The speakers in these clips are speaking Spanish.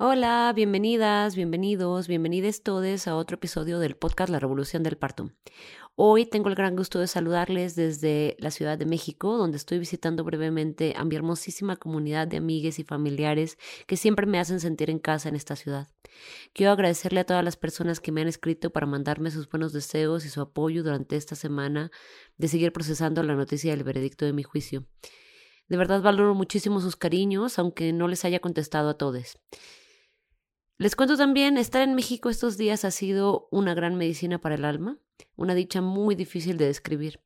Hola, bienvenidas, bienvenidos, bienvenides todos a otro episodio del podcast La Revolución del Parto. Hoy tengo el gran gusto de saludarles desde la Ciudad de México, donde estoy visitando brevemente a mi hermosísima comunidad de amigues y familiares que siempre me hacen sentir en casa en esta ciudad. Quiero agradecerle a todas las personas que me han escrito para mandarme sus buenos deseos y su apoyo durante esta semana de seguir procesando la noticia del veredicto de mi juicio. De verdad valoro muchísimo sus cariños, aunque no les haya contestado a todos. Les cuento también, estar en México estos días ha sido una gran medicina para el alma, una dicha muy difícil de describir.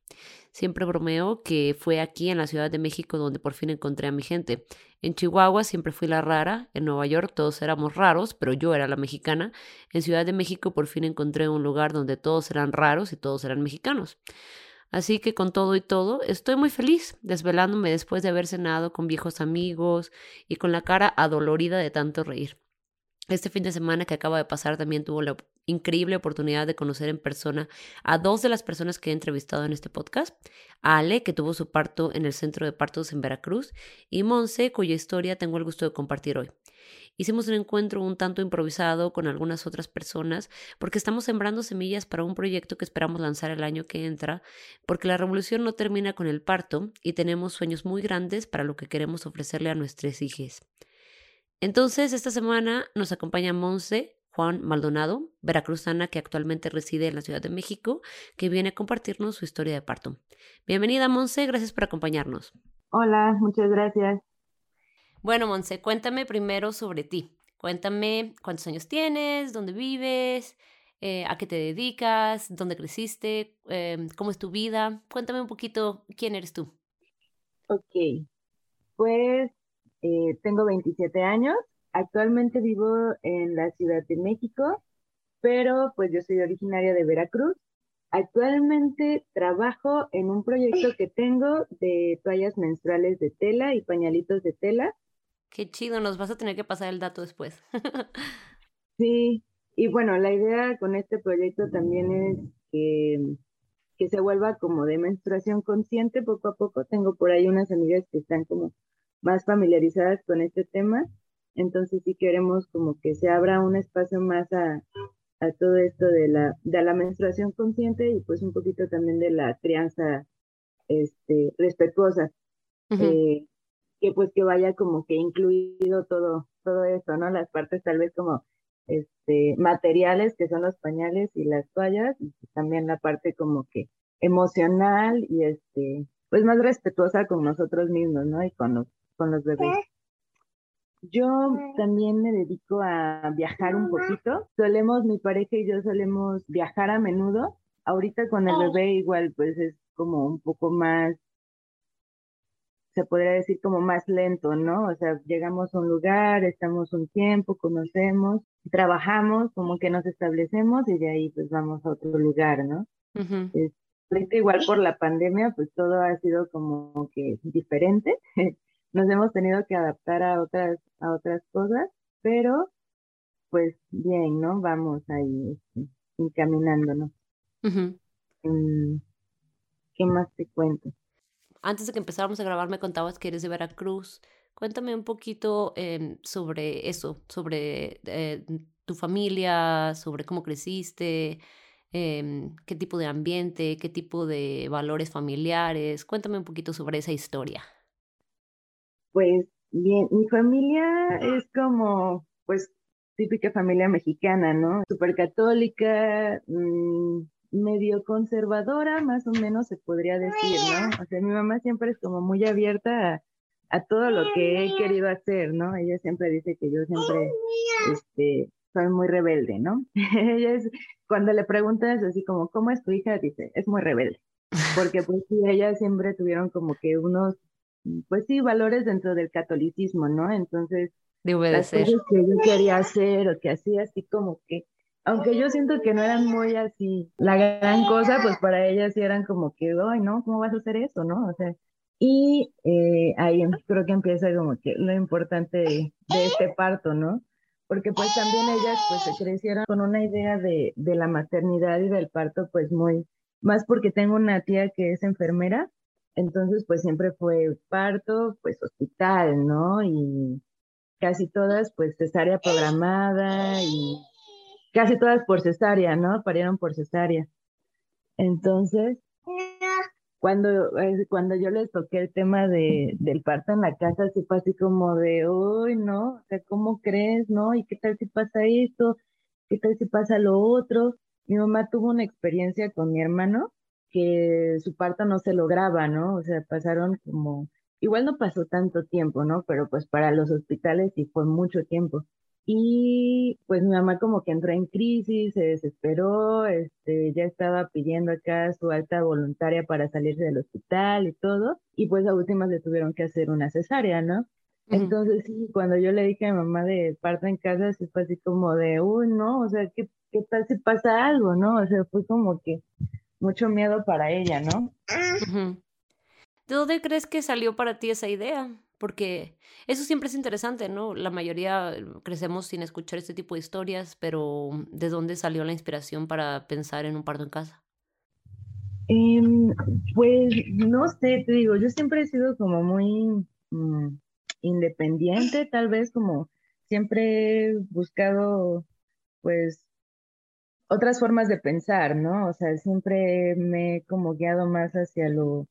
Siempre bromeo que fue aquí en la Ciudad de México donde por fin encontré a mi gente. En Chihuahua siempre fui la rara, en Nueva York todos éramos raros, pero yo era la mexicana. En Ciudad de México por fin encontré un lugar donde todos eran raros y todos eran mexicanos. Así que con todo y todo, estoy muy feliz, desvelándome después de haber cenado con viejos amigos y con la cara adolorida de tanto reír. Este fin de semana que acaba de pasar también tuvo la increíble oportunidad de conocer en persona a dos de las personas que he entrevistado en este podcast. Ale, que tuvo su parto en el centro de partos en Veracruz, y Monse, cuya historia tengo el gusto de compartir hoy. Hicimos un encuentro un tanto improvisado con algunas otras personas porque estamos sembrando semillas para un proyecto que esperamos lanzar el año que entra, porque la revolución no termina con el parto y tenemos sueños muy grandes para lo que queremos ofrecerle a nuestros hijos. Entonces, esta semana nos acompaña Monse Juan Maldonado, veracruzana que actualmente reside en la Ciudad de México, que viene a compartirnos su historia de parto. Bienvenida, Monse, gracias por acompañarnos. Hola, muchas gracias. Bueno, Monse, cuéntame primero sobre ti. Cuéntame cuántos años tienes, dónde vives, eh, a qué te dedicas, dónde creciste, em, cómo es tu vida. Cuéntame un poquito quién eres tú. Ok, pues eh, tengo 27 años, actualmente vivo en la Ciudad de México, pero pues yo soy originaria de Veracruz. Actualmente trabajo en un proyecto que tengo de toallas menstruales de tela y pañalitos de tela. Qué chido, nos vas a tener que pasar el dato después. sí, y bueno, la idea con este proyecto también es que, que se vuelva como de menstruación consciente poco a poco. Tengo por ahí unas amigas que están como más familiarizadas con este tema. Entonces sí queremos como que se abra un espacio más a, a todo esto de la, de la menstruación consciente y pues un poquito también de la crianza este, respetuosa. Eh, que pues que vaya como que incluido todo, todo esto, ¿no? Las partes tal vez como este, materiales que son los pañales y las toallas, y también la parte como que emocional y este, pues más respetuosa con nosotros mismos, ¿no? Y con los con los bebés. Yo también me dedico a viajar un poquito. Solemos, mi pareja y yo solemos viajar a menudo. Ahorita con el bebé igual pues es como un poco más, se podría decir como más lento, ¿no? O sea, llegamos a un lugar, estamos un tiempo, conocemos, trabajamos, como que nos establecemos y de ahí pues vamos a otro lugar, ¿no? igual por la pandemia pues todo ha sido como que diferente. nos hemos tenido que adaptar a otras, a otras cosas, pero pues bien, ¿no? Vamos ahí este, encaminándonos. Mm, ¿Qué más te cuento? Antes de que empezáramos a grabar me contabas que eres de Veracruz. Cuéntame un poquito em, sobre eso, sobre eh, tu familia, sobre cómo creciste, em, qué tipo de ambiente, qué tipo de valores familiares. Cuéntame un poquito sobre esa historia. Pues bien, mi familia es como, pues, típica familia mexicana, ¿no? Súper católica, mm, medio conservadora, más o menos se podría decir, ¿no? O sea, mi mamá siempre es como muy abierta a, todo lo que he querido hacer, ¿no? Ella siempre dice que yo siempre, este, soy muy rebelde, ¿no? ella es, cuando le preguntas así como, ¿cómo es tu hija? Dice, es muy rebelde. Porque pues sí, ellas siempre tuvieron como que unos pues sí, valores dentro del catolicismo, ¿no? Entonces, de obedecer. Las cosas que yo quería hacer o que hacía así como que aunque yo siento que no eran muy así la gran cosa, pues para ellas sí eran como que, ay, no, ¿cómo vas a hacer eso, no? O sea, y eh, ahí em, creo que empieza como que lo importante de, este parto, ¿no? Porque pues también ellas pues se crecieron con una idea de, de la maternidad y del parto pues muy, más porque tengo una tía que es enfermera, entonces pues siempre fue parto, pues hospital, ¿no? Y casi todas pues cesárea programada y casi todas por cesárea, ¿no? Parieron por cesárea. Entonces, cuando, eh, cuando yo les toqué el tema de, del parto en la casa, fue así como de, uy, no, o sea, ¿cómo crees, no? ¿Y qué tal si pasa esto? ¿Qué tal si pasa lo otro? Mi mamá tuvo una experiencia con mi hermano que su parto no se lograba, ¿no? O sea, pasaron como, igual no pasó tanto tiempo, ¿no? Pero pues para los hospitales sí fue mucho tiempo. Y pues mi mamá como que entró en crisis, se desesperó, este, ya estaba pidiendo acá su alta voluntaria para salirse del hospital y todo, y pues a últimas le tuvieron que hacer una cesárea, ¿no? Entonces sí, cuando yo le dije a mi mamá de parto en casa, sí fue así como de, uy, no, o sea, ¿qué, qué tal si pasa algo, no? O sea, fue como que mucho miedo para ella, ¿no? ¿De dónde crees que salió para ti esa idea? porque eso siempre es interesante, ¿no? La mayoría eh, crecemos sin escuchar este tipo de historias, pero ¿de dónde salió la inspiración para pensar en un parto en casa? Em, pues no sé, te digo, yo siempre he sido como muy mm, independiente, tal vez como siempre he buscado pues otras formas de pensar, ¿no? O sea, siempre me he como guiado más hacia lo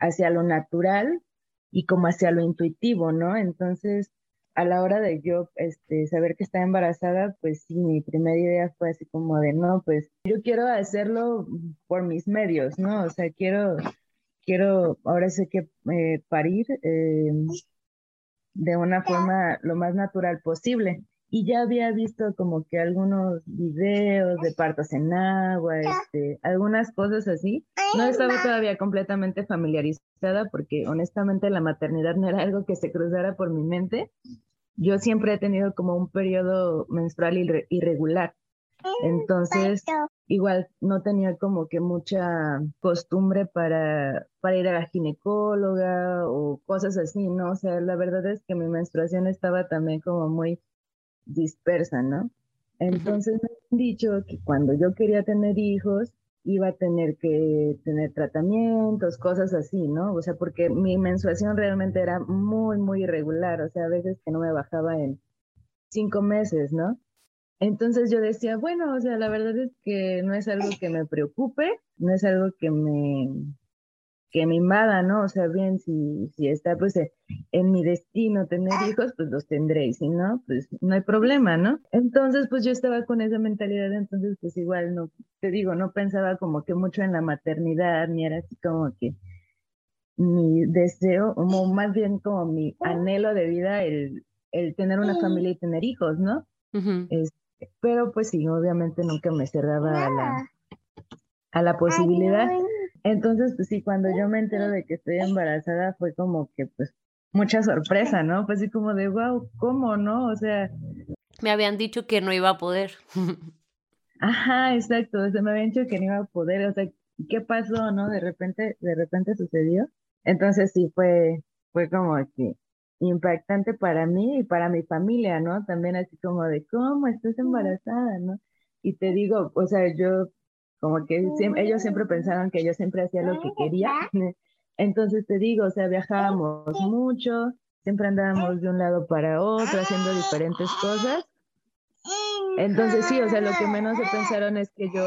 hacia lo natural y como hacia lo intuitivo, ¿no? Entonces, a la hora de yo este, saber que estaba embarazada, pues sí, mi primera idea fue así como de, no, pues yo quiero hacerlo por mis medios, ¿no? O sea, quiero, quiero, ahora sé que eh, parir eh, de una forma lo más natural posible y ya había visto como que algunos videos de partos en agua, este, algunas cosas así. No estaba todavía completamente familiarizada porque honestamente la maternidad no era algo que se cruzara por mi mente. Yo siempre he tenido como un periodo menstrual irregular. Entonces, igual no tenía como que mucha costumbre para, para ir a la ginecóloga o cosas así, ¿no? O sea, la verdad es que mi menstruación estaba también como muy dispersa, ¿no? Entonces me han dicho que cuando yo quería tener hijos, iba a tener que tener tratamientos, cosas así, ¿no? O sea, porque mi menstruación realmente era muy, muy irregular, o sea, a veces que no me bajaba en cinco meses, ¿no? Entonces yo decía, bueno, o sea, la verdad es que no es algo que me preocupe, no es algo que me, que me invada, ¿no? O sea, bien, si, si está pues eh, en mi destino tener hijos, pues los tendré, y si no, pues no hay problema, ¿no? Entonces, pues yo estaba con esa mentalidad, entonces pues igual, no, te digo, no pensaba como que mucho en la maternidad, ni era así como que mi deseo, o más bien como mi anhelo de vida, el, el tener una familia y tener hijos, ¿no? Este, pero pues sí, obviamente nunca me cerraba a la, a la posibilidad. Entonces, pues sí, cuando yo me entero de que estoy embarazada fue como que, pues, mucha sorpresa, ¿no? Pues sí, como de, wow, ¿cómo, no? O sea... Me habían dicho que no iba a poder. Ajá, exacto, o sea, me habían dicho que no iba a poder, o sea, ¿qué pasó, no? De repente, de repente sucedió. Entonces sí, fue, fue como que impactante para mí y para mi familia, ¿no? También así como de, ¿cómo estás embarazada, no? Y te digo, o sea, yo como que ellos siempre pensaron que yo siempre hacía lo que quería. Entonces te digo, o sea, viajábamos mucho, siempre andábamos de un lado para otro haciendo diferentes cosas. Entonces sí, o sea, lo que menos se pensaron es que yo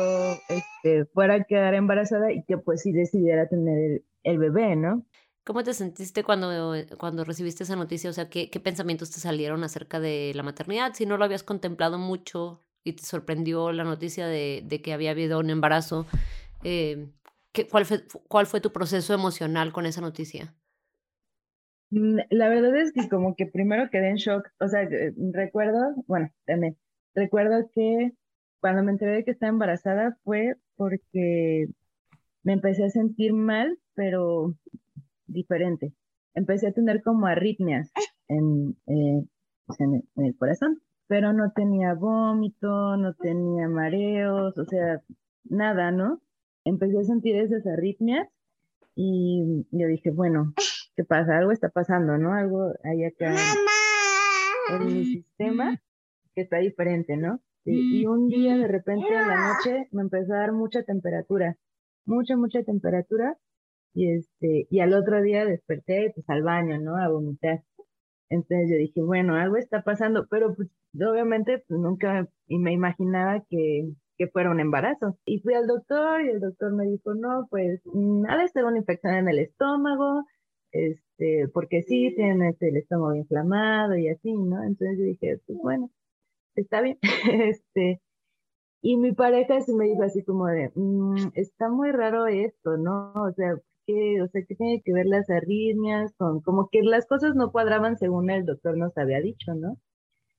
este, fuera a quedar embarazada y que pues sí decidiera tener el, bebé, ¿no? ¿Cómo te sentiste cuando, cuando recibiste esa noticia? O sea, ¿qué, ¿qué pensamientos te salieron acerca de la maternidad? Si no lo habías contemplado mucho y te sorprendió la noticia de, que había habido un embarazo, eh, ¿qué, cuál, fue, ¿cuál fue tu proceso emocional con esa noticia? Mm, la verdad es que como que primero quedé en shock, o sea, eh, recuerdo, bueno, también, recuerdo que cuando me enteré de que estaba embarazada fue porque me empecé a sentir mal, pero diferente. Empecé a tener como arritmias en, eh, pues, en, el corazón. Pero no tenía vómito, no tenía mareos, o sea, nada, ¿no? Empecé a sentir esas arritmias y yo dije, bueno, ¿qué pasa? Algo está pasando, ¿no? Algo hay acá en mi sistema que está diferente, ¿no? Y, un día de repente en la noche me empezó a dar mucha temperatura, mucha, mucha temperatura. Y este, y al otro día desperté pues al baño, ¿no? A vomitar. Entonces yo dije, bueno, algo está pasando, pero pues obviamente pues, nunca me imaginaba que, que fuera un embarazo. Y fui al doctor y el doctor me dijo, no, pues nada, es una infección en el estómago, este, porque sí, tienes el estómago inflamado y así, ¿no? Entonces yo dije, pues bueno, está bien. este, y mi pareja sí me dijo así como de, mm, está muy raro esto, ¿no? O sea, ¿qué, o sea, ¿qué tiene que ver las arritmias con, como que las cosas no cuadraban según el doctor nos había dicho, ¿no?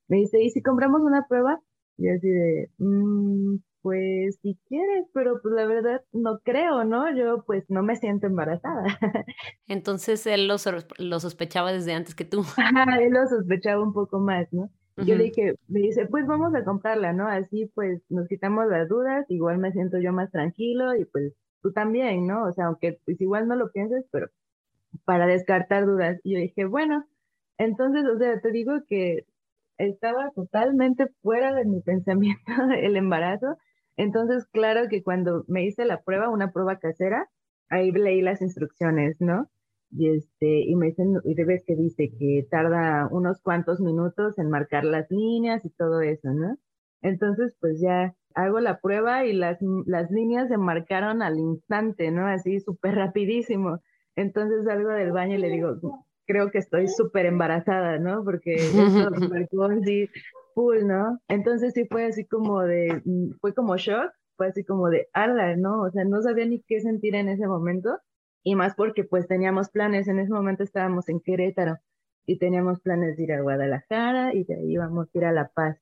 Me dice, ¿y si compramos una prueba? Y así de, mm, pues si quieres, pero pues la verdad no creo, ¿no? Yo pues no me siento embarazada. Entonces él lo, lo sospechaba desde antes que tú. Ajá, él lo sospechaba un poco más, ¿no? Yo le dije, me dice, pues vamos a comprarla, ¿no? Así pues nos quitamos las dudas, igual me siento yo más tranquilo y pues tú también, ¿no? O sea, aunque pues igual no lo pienses, pero para descartar dudas. Y yo dije, bueno, entonces, o sea, te digo que estaba totalmente fuera de mi pensamiento el embarazo. Entonces, claro que cuando me hice la prueba, una prueba casera, ahí leí las instrucciones, ¿no? y este y me dicen y ves que dice que tarda unos cuantos minutos en marcar las líneas y todo eso, ¿no? Entonces, pues ya hago la prueba y las, las líneas se marcaron al instante, ¿no? Así súper rapidísimo. Entonces salgo del baño y le digo, creo que estoy súper embarazada, ¿no? Porque eso marcó así full, ¿no? Entonces sí fue así como de, fue como shock, fue así como de, ala, ¿no? O sea, no sabía ni qué sentir en ese momento y más porque pues teníamos planes, en ese momento estábamos en Querétaro y teníamos planes de ir a Guadalajara y de ahí íbamos a ir a La Paz.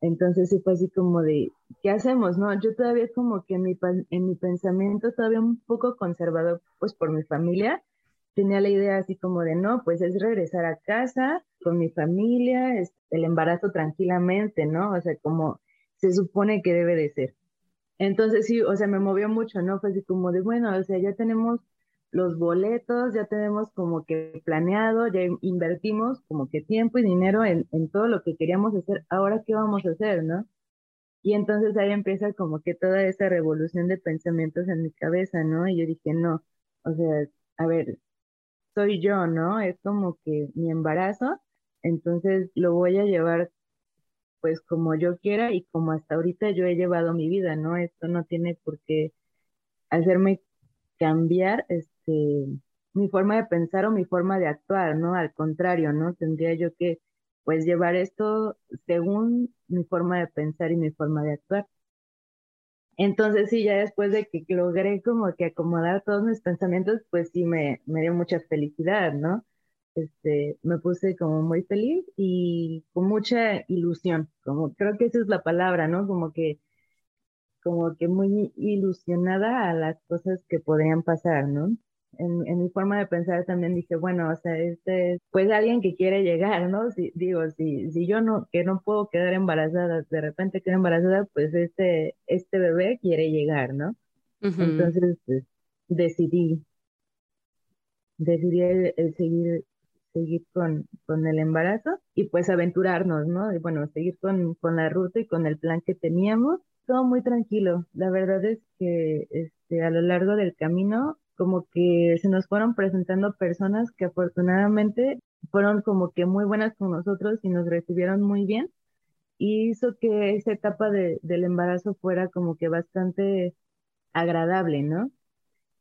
Entonces sí fue así como de, ¿qué hacemos? No, yo todavía como que en mi, en mi pensamiento todavía un poco conservador pues por mi familia, tenía la idea así como de, no, pues es regresar a casa con mi familia, es el embarazo tranquilamente, ¿no? O sea, como se supone que debe de ser. Entonces sí, o sea, me movió mucho, ¿no? Fue así como de, bueno, o sea, ya tenemos los boletos, ya tenemos como que planeado, ya invertimos como que tiempo y dinero en, todo lo que queríamos hacer, ahora qué vamos a hacer, ¿no? Y entonces ahí empieza como que toda esa revolución de pensamientos en mi cabeza, ¿no? Y yo dije, no, o sea, a ver, soy yo, ¿no? Es como que mi embarazo, entonces lo voy a llevar pues como yo quiera y como hasta ahorita yo he llevado mi vida, ¿no? Esto no tiene por qué hacerme cambiar este, mi forma de pensar o mi forma de actuar, ¿no? Al contrario, ¿no? Tendría yo que, pues, llevar esto según mi forma de pensar y mi forma de actuar. Entonces, sí, ya después de que logré como que acomodar todos mis pensamientos, pues sí, me, me dio mucha felicidad, ¿no? Este, me puse como muy feliz y con mucha ilusión, como creo que esa es la palabra, ¿no? Como que como que muy ilusionada a las cosas que podrían pasar, ¿no? En, en, mi forma de pensar también dije, bueno, o sea, este es pues alguien que quiere llegar, ¿no? Si, digo, si, si yo no, que no puedo quedar embarazada, de repente quedo embarazada, pues este, este bebé quiere llegar, ¿no? Entonces, pues, decidí, decidí el, seguir, seguir con, con el embarazo y pues aventurarnos, ¿no? Y bueno, seguir con, con la ruta y con el plan que teníamos todo muy tranquilo. La verdad es que este, a lo largo del camino, como que se nos fueron presentando personas que afortunadamente fueron como que muy buenas con nosotros y nos recibieron muy bien. Y hizo que esa etapa de, del embarazo fuera como que bastante agradable, ¿no?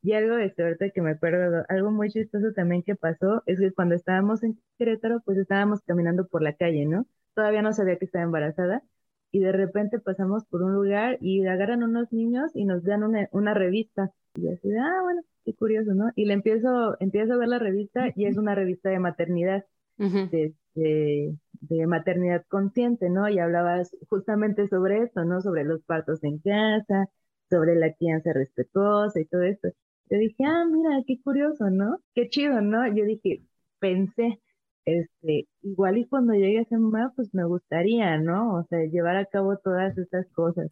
Y algo, este, ahorita que me acuerdo, algo muy chistoso también que pasó es que cuando estábamos en Querétaro, pues estábamos caminando por la calle, ¿no? Todavía no sabía que estaba embarazada y de repente pasamos por un lugar y agarran unos niños y nos dan una, una revista. Y así ah, bueno, qué curioso, ¿no? Y le empiezo, empiezo a ver la revista y es una revista de maternidad, de, de, maternidad consciente, ¿no? Y hablabas justamente sobre eso, ¿no? Sobre los partos en casa, sobre la crianza respetuosa y todo esto. Yo dije, ah, mira, qué curioso, ¿no? Qué chido, ¿no? Yo dije, pensé, este, igual y cuando llegue a ser mamá, pues me gustaría, ¿no? O sea, llevar a cabo todas estas cosas.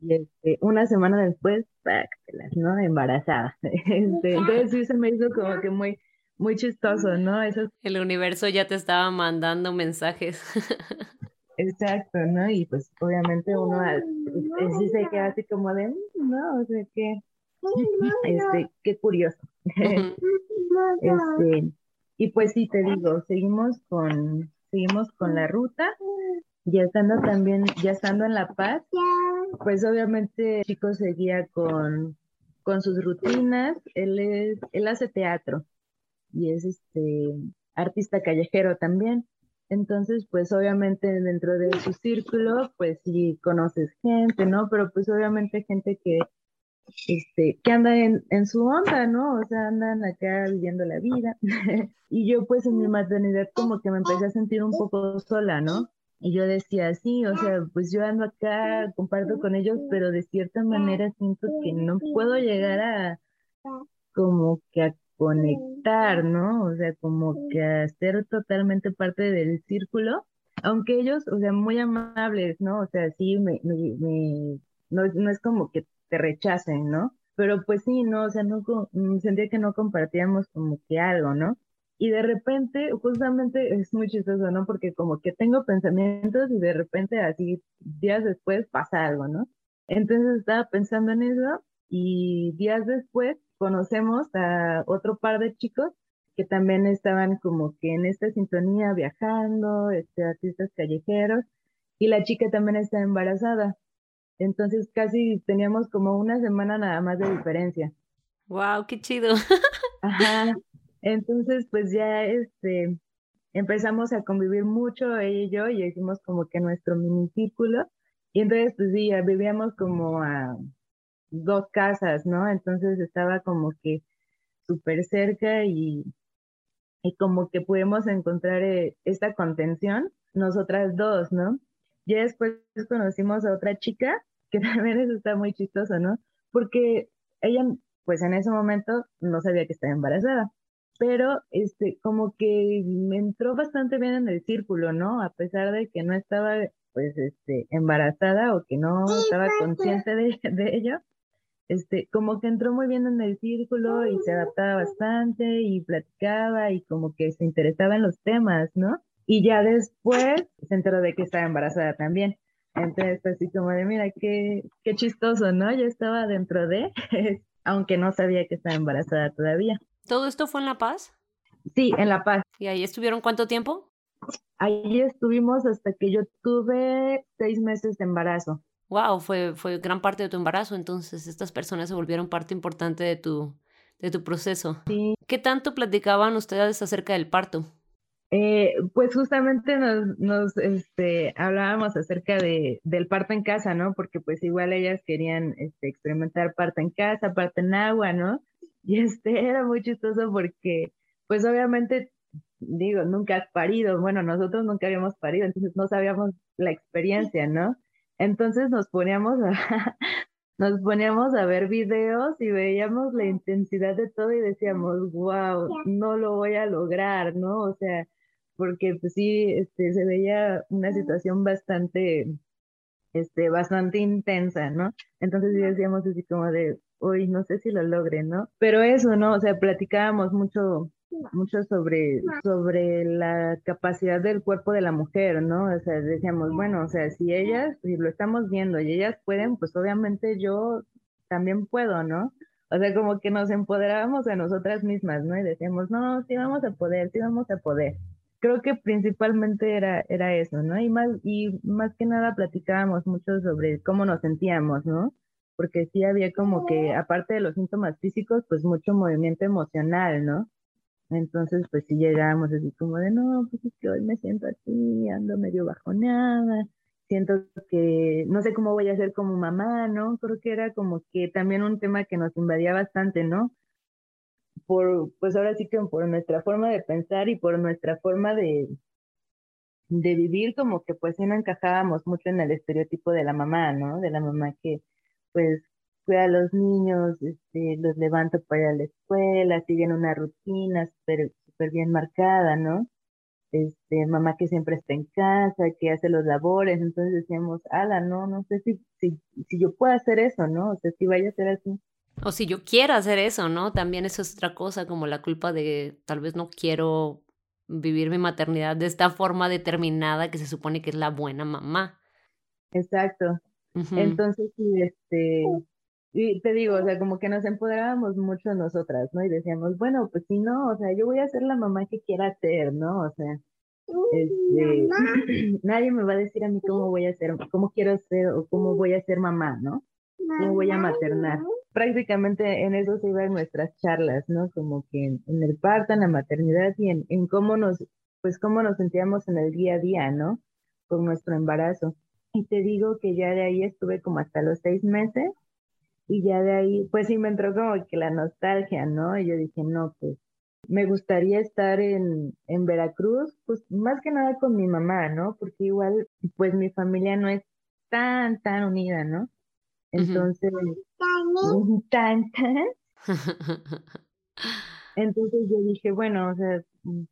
Y este, una semana después, páctelas, ¿no? Embarazada. Este, entonces sí se me hizo como que muy, muy chistoso, ¿no? Eso... El universo ya te estaba mandando mensajes. Exacto, ¿no? Y pues obviamente uno pues, sí se queda así como de, mm, no, o sea, que, este, qué curioso. este, y pues sí, te digo, seguimos con, seguimos con la ruta, ya estando también, ya estando en La Paz, pues obviamente el chico seguía con, con sus rutinas, él es, él hace teatro y es este artista callejero también. Entonces, pues obviamente dentro de su círculo, pues sí conoces gente, ¿no? Pero pues obviamente gente que, este, que anda en, en su onda, ¿no? O sea, andan acá viviendo la vida. y yo pues en mi maternidad como que me empecé a sentir un poco sola, ¿no? Y yo decía, sí, o sea, pues yo ando acá, comparto con ellos, pero de cierta manera siento que no puedo llegar a como que a conectar, ¿no? O sea, como que a ser totalmente parte del círculo, aunque ellos, o sea, muy amables, ¿no? O sea, sí, me, me, no, no es como que te rechacen, ¿no? Pero pues sí, no, o sea, no mm, sentía que no compartíamos como que algo, ¿no? Y de repente, justamente es muy chistoso, ¿no? Porque como que tengo pensamientos y de repente así días después pasa algo, ¿no? Entonces estaba pensando en eso y días después conocemos a otro par de chicos que también estaban como que en esta sintonía viajando, este, artistas callejeros, y la chica también está embarazada. Entonces casi teníamos como una semana nada más de diferencia. Wow, qué chido. Ajá. Entonces, pues ya este empezamos a convivir mucho ella y yo y hicimos como que nuestro mini círculo. Y entonces, pues sí, vivíamos como a dos casas, ¿no? Entonces estaba como que súper cerca y, y como que pudimos encontrar eh, esta contención, nosotras dos, ¿no? Ya después conocimos a otra chica, que también eso está muy chistoso, ¿no? Porque ella, pues en ese momento no sabía que estaba embarazada, pero este, como que me entró bastante bien en el círculo, ¿no? A pesar de que no estaba, pues, este, embarazada o que no estaba consciente de, de ello, este, como que entró muy bien en el círculo y se adaptaba bastante y platicaba y como que se interesaba en los temas, ¿no? Y ya después se enteró de que estaba embarazada también. Entonces, así como de, mira, qué, qué chistoso, ¿no? Ya estaba dentro de, aunque no sabía que estaba embarazada todavía. ¿Todo esto fue en La Paz? Sí, en La Paz. ¿Y ahí estuvieron cuánto tiempo? Ahí estuvimos hasta que yo tuve seis meses de embarazo wow, fue, fue gran parte de tu embarazo, entonces estas personas se volvieron parte importante de tu, de tu proceso. Sí. ¿Qué tanto platicaban ustedes acerca del parto? Eh, pues justamente nos, nos este, hablábamos acerca de, del parto en casa, ¿no? Porque pues igual ellas querían este, experimentar parto en casa, parto en agua, ¿no? Y este era muy chistoso porque pues obviamente digo, nunca has parido, bueno, nosotros nunca habíamos parido, entonces no sabíamos la experiencia, ¿no? Entonces nos poníamos a, nos poníamos a ver videos y veíamos la intensidad de todo y decíamos, wow, no lo voy a lograr, ¿no? O sea, porque pues sí, este, se veía una situación bastante, este, bastante intensa, ¿no? Entonces decíamos así como de, uy, no sé si lo logre, ¿no? Pero eso, ¿no? O sea, platicábamos mucho mucho sobre, sobre la capacidad del cuerpo de la mujer, ¿no? O sea, decíamos, bueno, o sea, si ellas, si lo estamos viendo y ellas pueden, pues obviamente yo también puedo, ¿no? O sea, como que nos empoderábamos a nosotras mismas, ¿no? Y decíamos, no, sí vamos a poder, sí vamos a poder. Creo que principalmente era, era eso, ¿no? Y más, y más que nada platicábamos mucho sobre cómo nos sentíamos, ¿no? Porque sí había como que, aparte de los síntomas físicos, pues mucho movimiento emocional, ¿no? Entonces, pues si llegábamos así como de, no, pues es que hoy me siento así, ando medio bajonada, siento que no sé cómo voy a ser como mamá, ¿no? Creo que era como que también un tema que nos invadía bastante, ¿no? Por, pues ahora sí que por nuestra forma de pensar y por nuestra forma de, de vivir, como que pues sí no encajábamos mucho en el estereotipo de la mamá, ¿no? De la mamá que pues cuida a los niños, este, los levanto para la escuela, siguen una rutina súper super bien marcada, ¿no? este, mamá que siempre está en casa, que hace los labores, entonces decíamos, ala, no, no sé si, si, si yo puedo hacer eso, ¿no? O sea, si vaya a ser así. O si yo quiero hacer eso, ¿no? También eso es otra cosa, como la culpa de tal vez no quiero vivir mi maternidad de esta forma determinada que se supone que es la buena mamá. Exacto. Entonces, sí, este, y te digo, o sea, como que nos empoderábamos mucho nosotras, ¿no? Y decíamos, bueno, pues si no, o sea, yo voy a ser la mamá que quiera ser, ¿no? O sea, este, nadie me va a decir a mí cómo voy a ser, cómo quiero ser o cómo voy a ser mamá, ¿no? ¿Cómo voy a maternar? Prácticamente en eso se iban nuestras charlas, ¿no? Como que en, el parto, en la maternidad y en, en cómo nos, pues cómo nos sentíamos en el día a día, ¿no? Con nuestro embarazo. Y te digo que ya de ahí estuve como hasta los seis meses y ya de ahí, pues sí me entró como que la nostalgia, ¿no? Y yo dije, no, pues me gustaría estar en, en Veracruz, pues más que nada con mi mamá, ¿no? Porque igual, pues mi familia no es tan, tan unida, ¿no? Entonces, tan, tan. Entonces yo dije, bueno, o sea,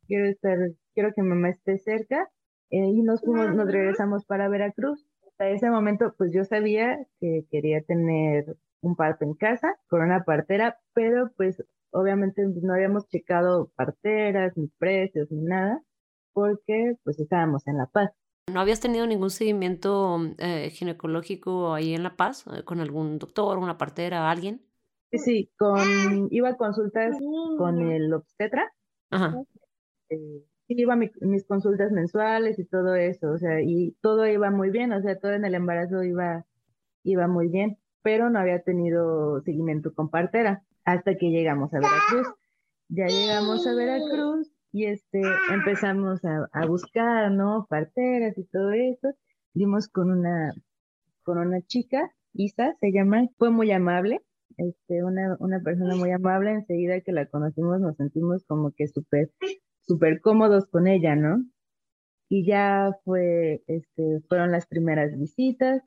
quiero estar, quiero que mamá esté cerca eh, y nos fuimos, nos regresamos para Veracruz. Hasta ese momento, pues yo sabía que quería tener un parto en casa con una partera, pero pues obviamente no habíamos checado parteras, ni precios, ni nada, porque pues estábamos en La Paz. ¿No habías tenido ningún seguimiento eh, ginecológico ahí en La Paz, eh, con algún doctor, una partera, alguien? Sí, sí, con, iba a consultas con el obstetra. Ajá. Eh, iba a mis consultas mensuales y todo eso, o sea, y todo iba muy bien, o sea, todo en el embarazo iba, iba muy bien pero no había tenido seguimiento con partera hasta que llegamos a Veracruz. Ya llegamos a Veracruz y este empezamos a, buscar, ¿no? Parteras y todo eso. Dimos con una, con una chica, Isa se llama, fue muy amable, este, una, una persona muy amable, enseguida que la conocimos nos sentimos como que súper, súper cómodos con ella, ¿no? Y ya fue, este, fueron las primeras visitas,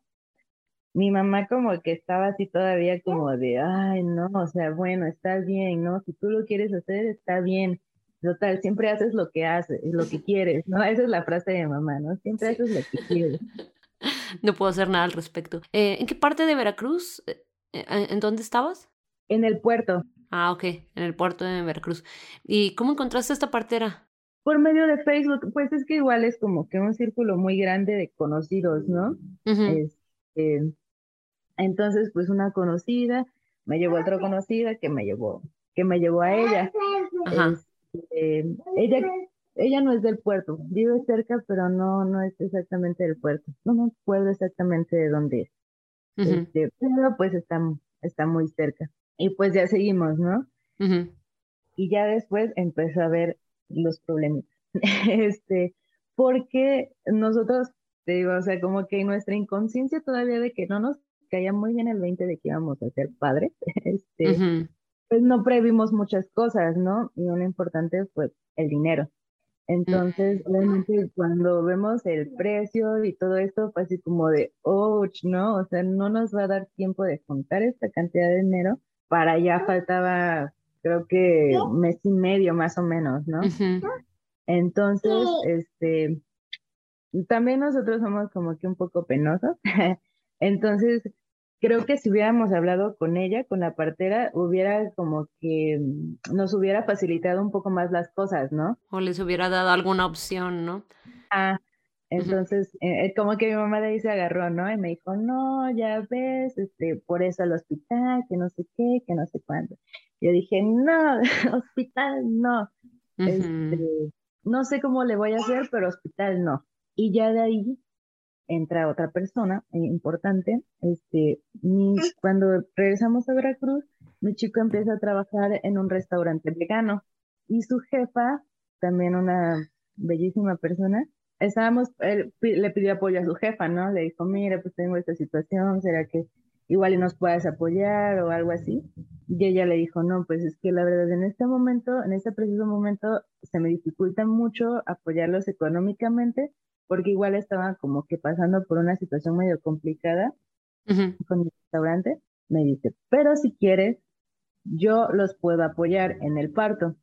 mi mamá como que estaba así todavía como de, ay, no, o sea, bueno, está bien, ¿no? Si tú lo quieres hacer, está bien. Total, siempre haces lo que haces, lo que quieres, ¿no? Esa es la frase de mamá, ¿no? Siempre haces lo que quieres. No puedo hacer nada al respecto. Eh, ¿En qué parte de Veracruz? Eh, eh, ¿En dónde estabas? En el puerto. Ah, ok, en el puerto de Veracruz. ¿Y cómo encontraste esta partera? Por medio de Facebook, pues es que igual es como que un círculo muy grande de conocidos, ¿no? Este, entonces, pues una conocida me llevó a otra conocida que me llevó, que me llevó a ella. Este, ella, ella no es del puerto, vive cerca, pero no, no es exactamente del puerto. No me acuerdo exactamente de dónde es. Este, pero pues está, está muy cerca. Y pues ya seguimos, ¿no? Y ya después empezó a ver los problemas. este, porque nosotros, te digo, o sea, como que nuestra inconsciencia todavía de que no nos caía muy bien el 20 de que íbamos a ser padres, este, pues no previmos muchas cosas, ¿no? Y una importante fue el dinero. Entonces, obviamente, cuando vemos el precio y todo esto, fue así como de, oh, ¿no? O sea, no nos va a dar tiempo de juntar esta cantidad de dinero. Para allá faltaba, creo que mes y medio más o menos, ¿no? Entonces, este, también nosotros somos como que un poco penosos. Entonces, creo que si hubiéramos hablado con ella, con la partera, hubiera como que nos hubiera facilitado un poco más las cosas, ¿no? O les hubiera dado alguna opción, ¿no? Ah, entonces, eh, como que mi mamá de ahí se agarró, ¿no? Y me dijo, no, ya ves, este, por eso al hospital, que no sé qué, que no sé cuándo. Yo dije, no, hospital no. Este, no sé cómo le voy a hacer, pero hospital no. Y ya de ahí entra otra persona eh, importante. Este, cuando regresamos a Veracruz, mi chico empieza a trabajar en un restaurante vegano y su jefa, también una bellísima persona, estábamos, él le pidió apoyo a su jefa, ¿no? Le dijo, mira, pues tengo esta situación, ¿será que igual y nos puedes apoyar o algo así? Y ella le dijo, no, pues es que la verdad en este momento, en este preciso momento, se me dificulta mucho apoyarlos económicamente porque igual estaba como que pasando por una situación medio complicada con mi restaurante, me dice, pero si quieres, yo los puedo apoyar en el parto.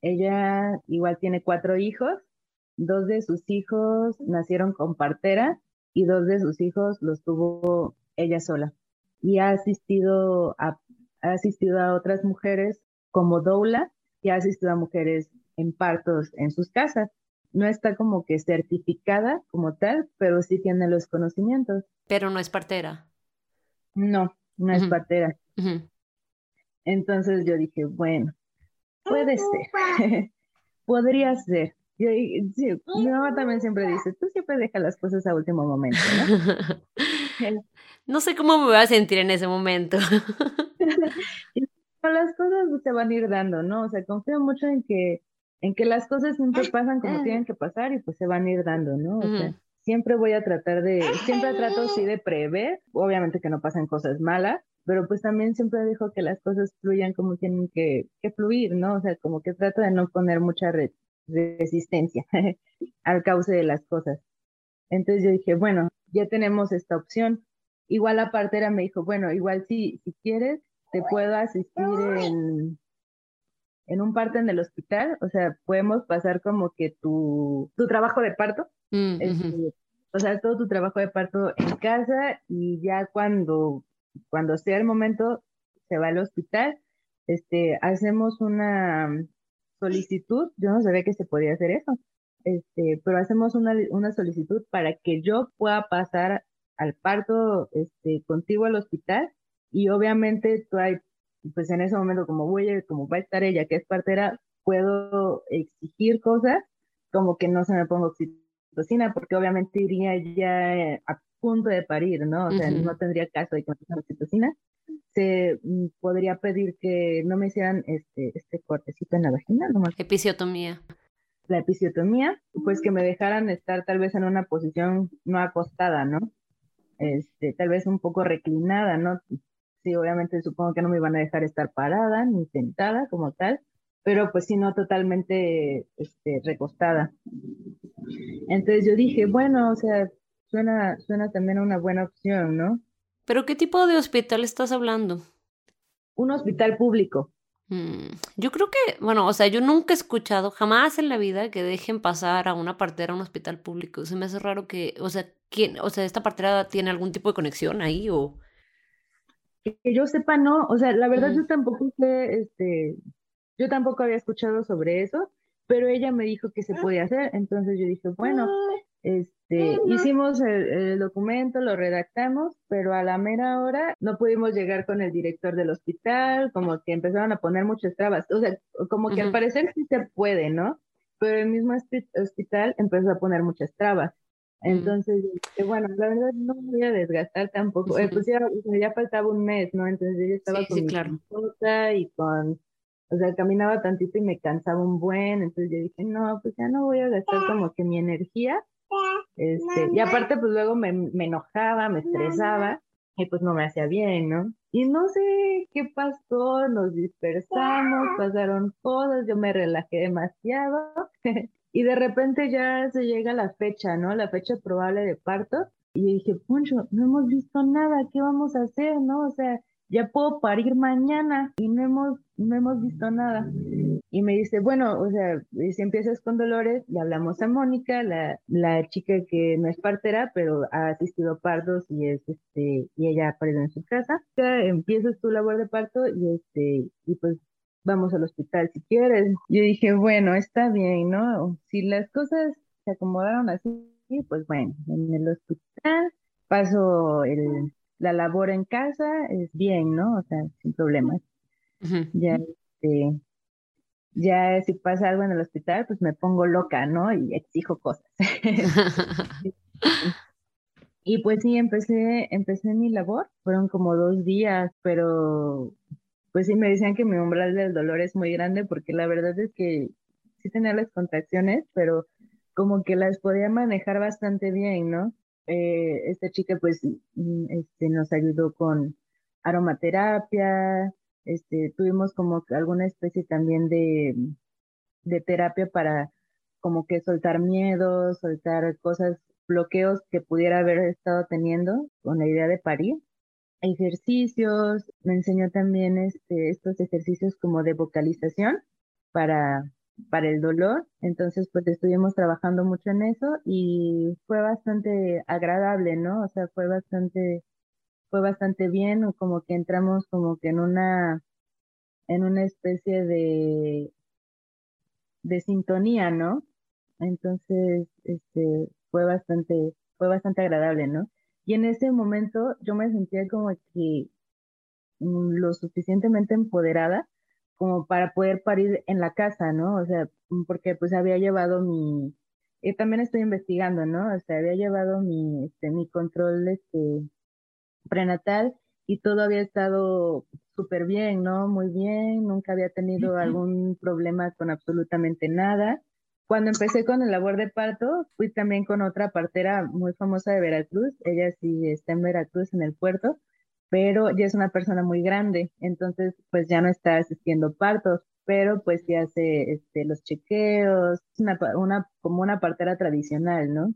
Ella igual tiene cuatro hijos dos de sus hijos nacieron con partera y dos de sus hijos los tuvo ella sola. Y ha asistido a, ha asistido a otras mujeres como doula y ha asistido a mujeres en partos en sus casas. No está como que certificada como tal, pero sí tiene los conocimientos. Pero no es partera. No, no es partera. Entonces yo dije, bueno, puede ser, podría ser. Yo, sí, mi mamá también siempre dice, tú siempre dejas las cosas a último momento, ¿no? no sé cómo me voy a sentir en ese momento. las cosas se van a ir dando, ¿no? O sea, confío mucho en que, en que las cosas siempre pasan como tienen que pasar y pues se van a ir dando, ¿no? O sea, siempre voy a tratar de, siempre trato sí de prever, obviamente que no pasen cosas malas, pero pues también siempre dejo que las cosas fluyan como tienen que, que fluir, ¿no? O sea, como que trato de no poner mucha resistencia al cauce de las cosas. Entonces yo dije, bueno, ya tenemos esta opción. Igual la partera me dijo, bueno, igual si, si quieres, te puedo asistir en, en un parto en el hospital, o sea, podemos pasar como que tu, tu trabajo de parto, mm, este, o sea, todo tu trabajo de parto en casa y ya cuando, cuando sea el momento, se va al hospital, este, hacemos una solicitud, yo no sabía que se podía hacer eso, este, pero hacemos una, una solicitud para que yo pueda pasar al parto este, contigo al hospital y obviamente tú hay, pues en ese momento como voy a, como va a estar ella que es partera, puedo exigir cosas como que no se me ponga oxitocina porque obviamente iría ya a punto de parir, ¿no? O sea, no tendría caso de que me pongan oxitocina. Se mm, podría pedir que no me hicieran este, este cortecito en la vagina, ¿no? Episiotomía la episiotomía, pues que me dejaran estar tal vez en una posición no acostada, ¿no? Este, tal vez un poco reclinada, ¿no? Sí, obviamente supongo que no me iban a dejar estar parada ni sentada como tal, pero pues sí, no totalmente este, recostada. Entonces yo dije, bueno, o sea, suena, suena también una buena opción, ¿no? ¿Pero qué tipo de hospital estás hablando? Un hospital público. Mm, yo creo que, bueno, o sea, yo nunca he escuchado jamás en la vida que dejen pasar a una partera a un hospital público. Se me hace raro que, o sea, ¿quién, o sea, esta partera tiene algún tipo de conexión ahí o que yo sepa no, o sea, la verdad yo tampoco sé, este, yo tampoco había escuchado sobre eso, pero ella me dijo que se podía hacer, entonces yo dije, bueno, este, hicimos el, documento, lo redactamos, pero a la mera hora no pudimos llegar con el director del hospital, como que empezaron a poner muchas trabas, o sea, como que al parecer sí se puede, ¿no? Pero el mismo hospital empezó a poner muchas trabas. Entonces, bueno, la verdad no me voy a desgastar tampoco. Eh, pues ya, ya, faltaba un mes, ¿no? Entonces yo estaba con mi claro. y con, o sea, caminaba tantito y me cansaba un buen, entonces yo dije, no, pues ya no voy a gastar como que mi energía este, y aparte, pues luego me, me enojaba, me estresaba y pues no me hacía bien, ¿no? Y no sé qué pasó, nos dispersamos, pasaron cosas, yo me relajé demasiado y de repente ya se llega la fecha, ¿no? La fecha probable de parto y dije, Puncho, no hemos visto nada, ¿qué vamos a hacer, no? O sea, ya puedo parir mañana y no hemos, no hemos visto nada. Y me dice, bueno, o sea, si empiezas con dolores, le hablamos a Mónica, la, la chica que no es partera, pero ha asistido a partos y es este, y ella ha parido en su casa. Empiezas tu labor de parto y este, y pues vamos al hospital si quieres. Yo dije, bueno, está bien, ¿no? Si las cosas se acomodaron así, pues bueno, en el hospital paso el, la labor en casa es bien, ¿no? O sea, sin problemas. Ya, este, ya si pasa algo en el hospital, pues me pongo loca, ¿no? Y exijo cosas. y pues sí, empecé, empecé mi labor. Fueron como dos días, pero pues sí me decían que mi umbral del dolor es muy grande porque la verdad es que sí tenía las contracciones, pero como que las podía manejar bastante bien, ¿no? Eh, esta chica pues mm, este, nos ayudó con aromaterapia, este, tuvimos como alguna especie también de, de terapia para como que soltar miedos, soltar cosas, bloqueos que pudiera haber estado teniendo con la idea de parir. Ejercicios, me enseñó también este, estos ejercicios como de vocalización para para el dolor. Entonces, pues estuvimos trabajando mucho en eso y fue bastante agradable, ¿no? O sea, fue bastante, fue bastante bien, como que entramos como que en una, en una especie de, de sintonía, ¿no? Entonces, este, fue bastante, fue bastante agradable, ¿no? Y en ese momento yo me sentía como que mm, lo suficientemente empoderada como para poder parir en la casa, ¿no? O sea, mm, porque pues había llevado mi, y también estoy investigando, ¿no? O sea, había llevado mi, este, mi control, este, prenatal y todo había estado súper bien, ¿no? Muy bien, nunca había tenido algún problema con absolutamente nada. Cuando empecé con el labor de parto, fui también con otra partera muy famosa de Veracruz. Ella sí está en Veracruz, en el puerto, pero ya es una persona muy grande, entonces pues ya no está asistiendo partos, pero pues sí hace este, los chequeos, una, una, como una partera tradicional, ¿no?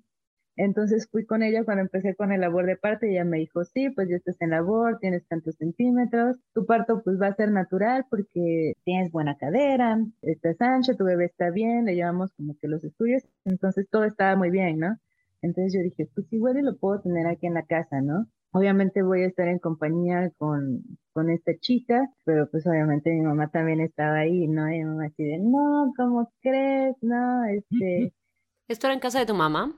Entonces fui con ella cuando empecé con el labor de parto y ella me dijo, sí, pues ya estás en labor, tienes tantos centímetros, tu parto pues va a ser natural porque tienes buena cadera, estás ancha, tu bebé está bien, le llevamos como que los estudios, entonces todo estaba muy bien, ¿no? Entonces yo dije, pues igual y lo puedo tener aquí en la casa, ¿no? Obviamente voy a estar en compañía con, con esta chica, pero pues obviamente mi mamá también estaba ahí, ¿no? Y mi mamá así de, no, ¿cómo crees? No, este... ¿Esto era en casa de tu mamá?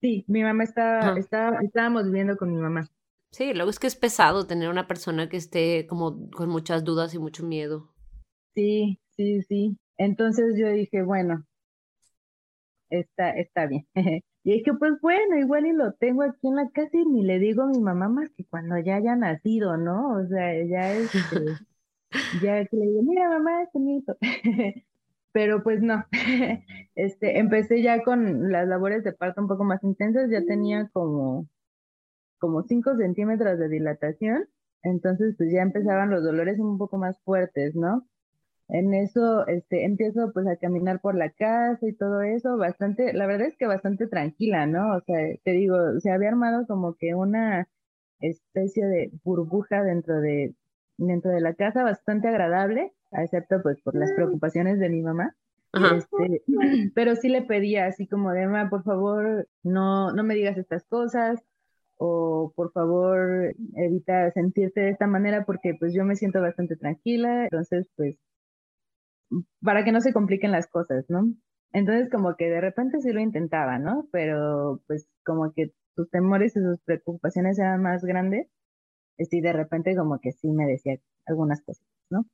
Sí, mi mamá está, está, estábamos viviendo con mi mamá. Sí, luego es que es pesado tener una persona que esté como con muchas dudas y mucho miedo. Sí, sí, sí. Entonces yo dije, bueno, está, está bien. y dije, pues bueno, igual y lo tengo aquí en la casa y ni le digo a mi mamá más que cuando ya haya nacido, ¿no? O sea, ya es, este, ya que le digo, mira mamá, es mi hijo. pero pues no, este, empecé ya con las labores de parto un poco más intensas, ya tenía como, como 5 centímetros de dilatación, entonces pues ya empezaban los dolores un poco más fuertes, ¿no? En eso, este, empiezo pues a caminar por la casa y todo eso, bastante, la verdad es que bastante tranquila, ¿no? O sea, te digo, se había armado como que una especie de burbuja dentro de, dentro de la casa, bastante agradable, excepto pues por las preocupaciones de mi mamá. Este, pero sí le pedía así como de, mamá, por favor, no, no me digas estas cosas o por favor evita sentirte de esta manera porque pues yo me siento bastante tranquila, entonces pues para que no se compliquen las cosas, ¿no? Entonces como que de repente sí lo intentaba, ¿no? Pero pues como que sus temores y sus preocupaciones eran más grandes, y de repente como que sí me decía algunas cosas, ¿no?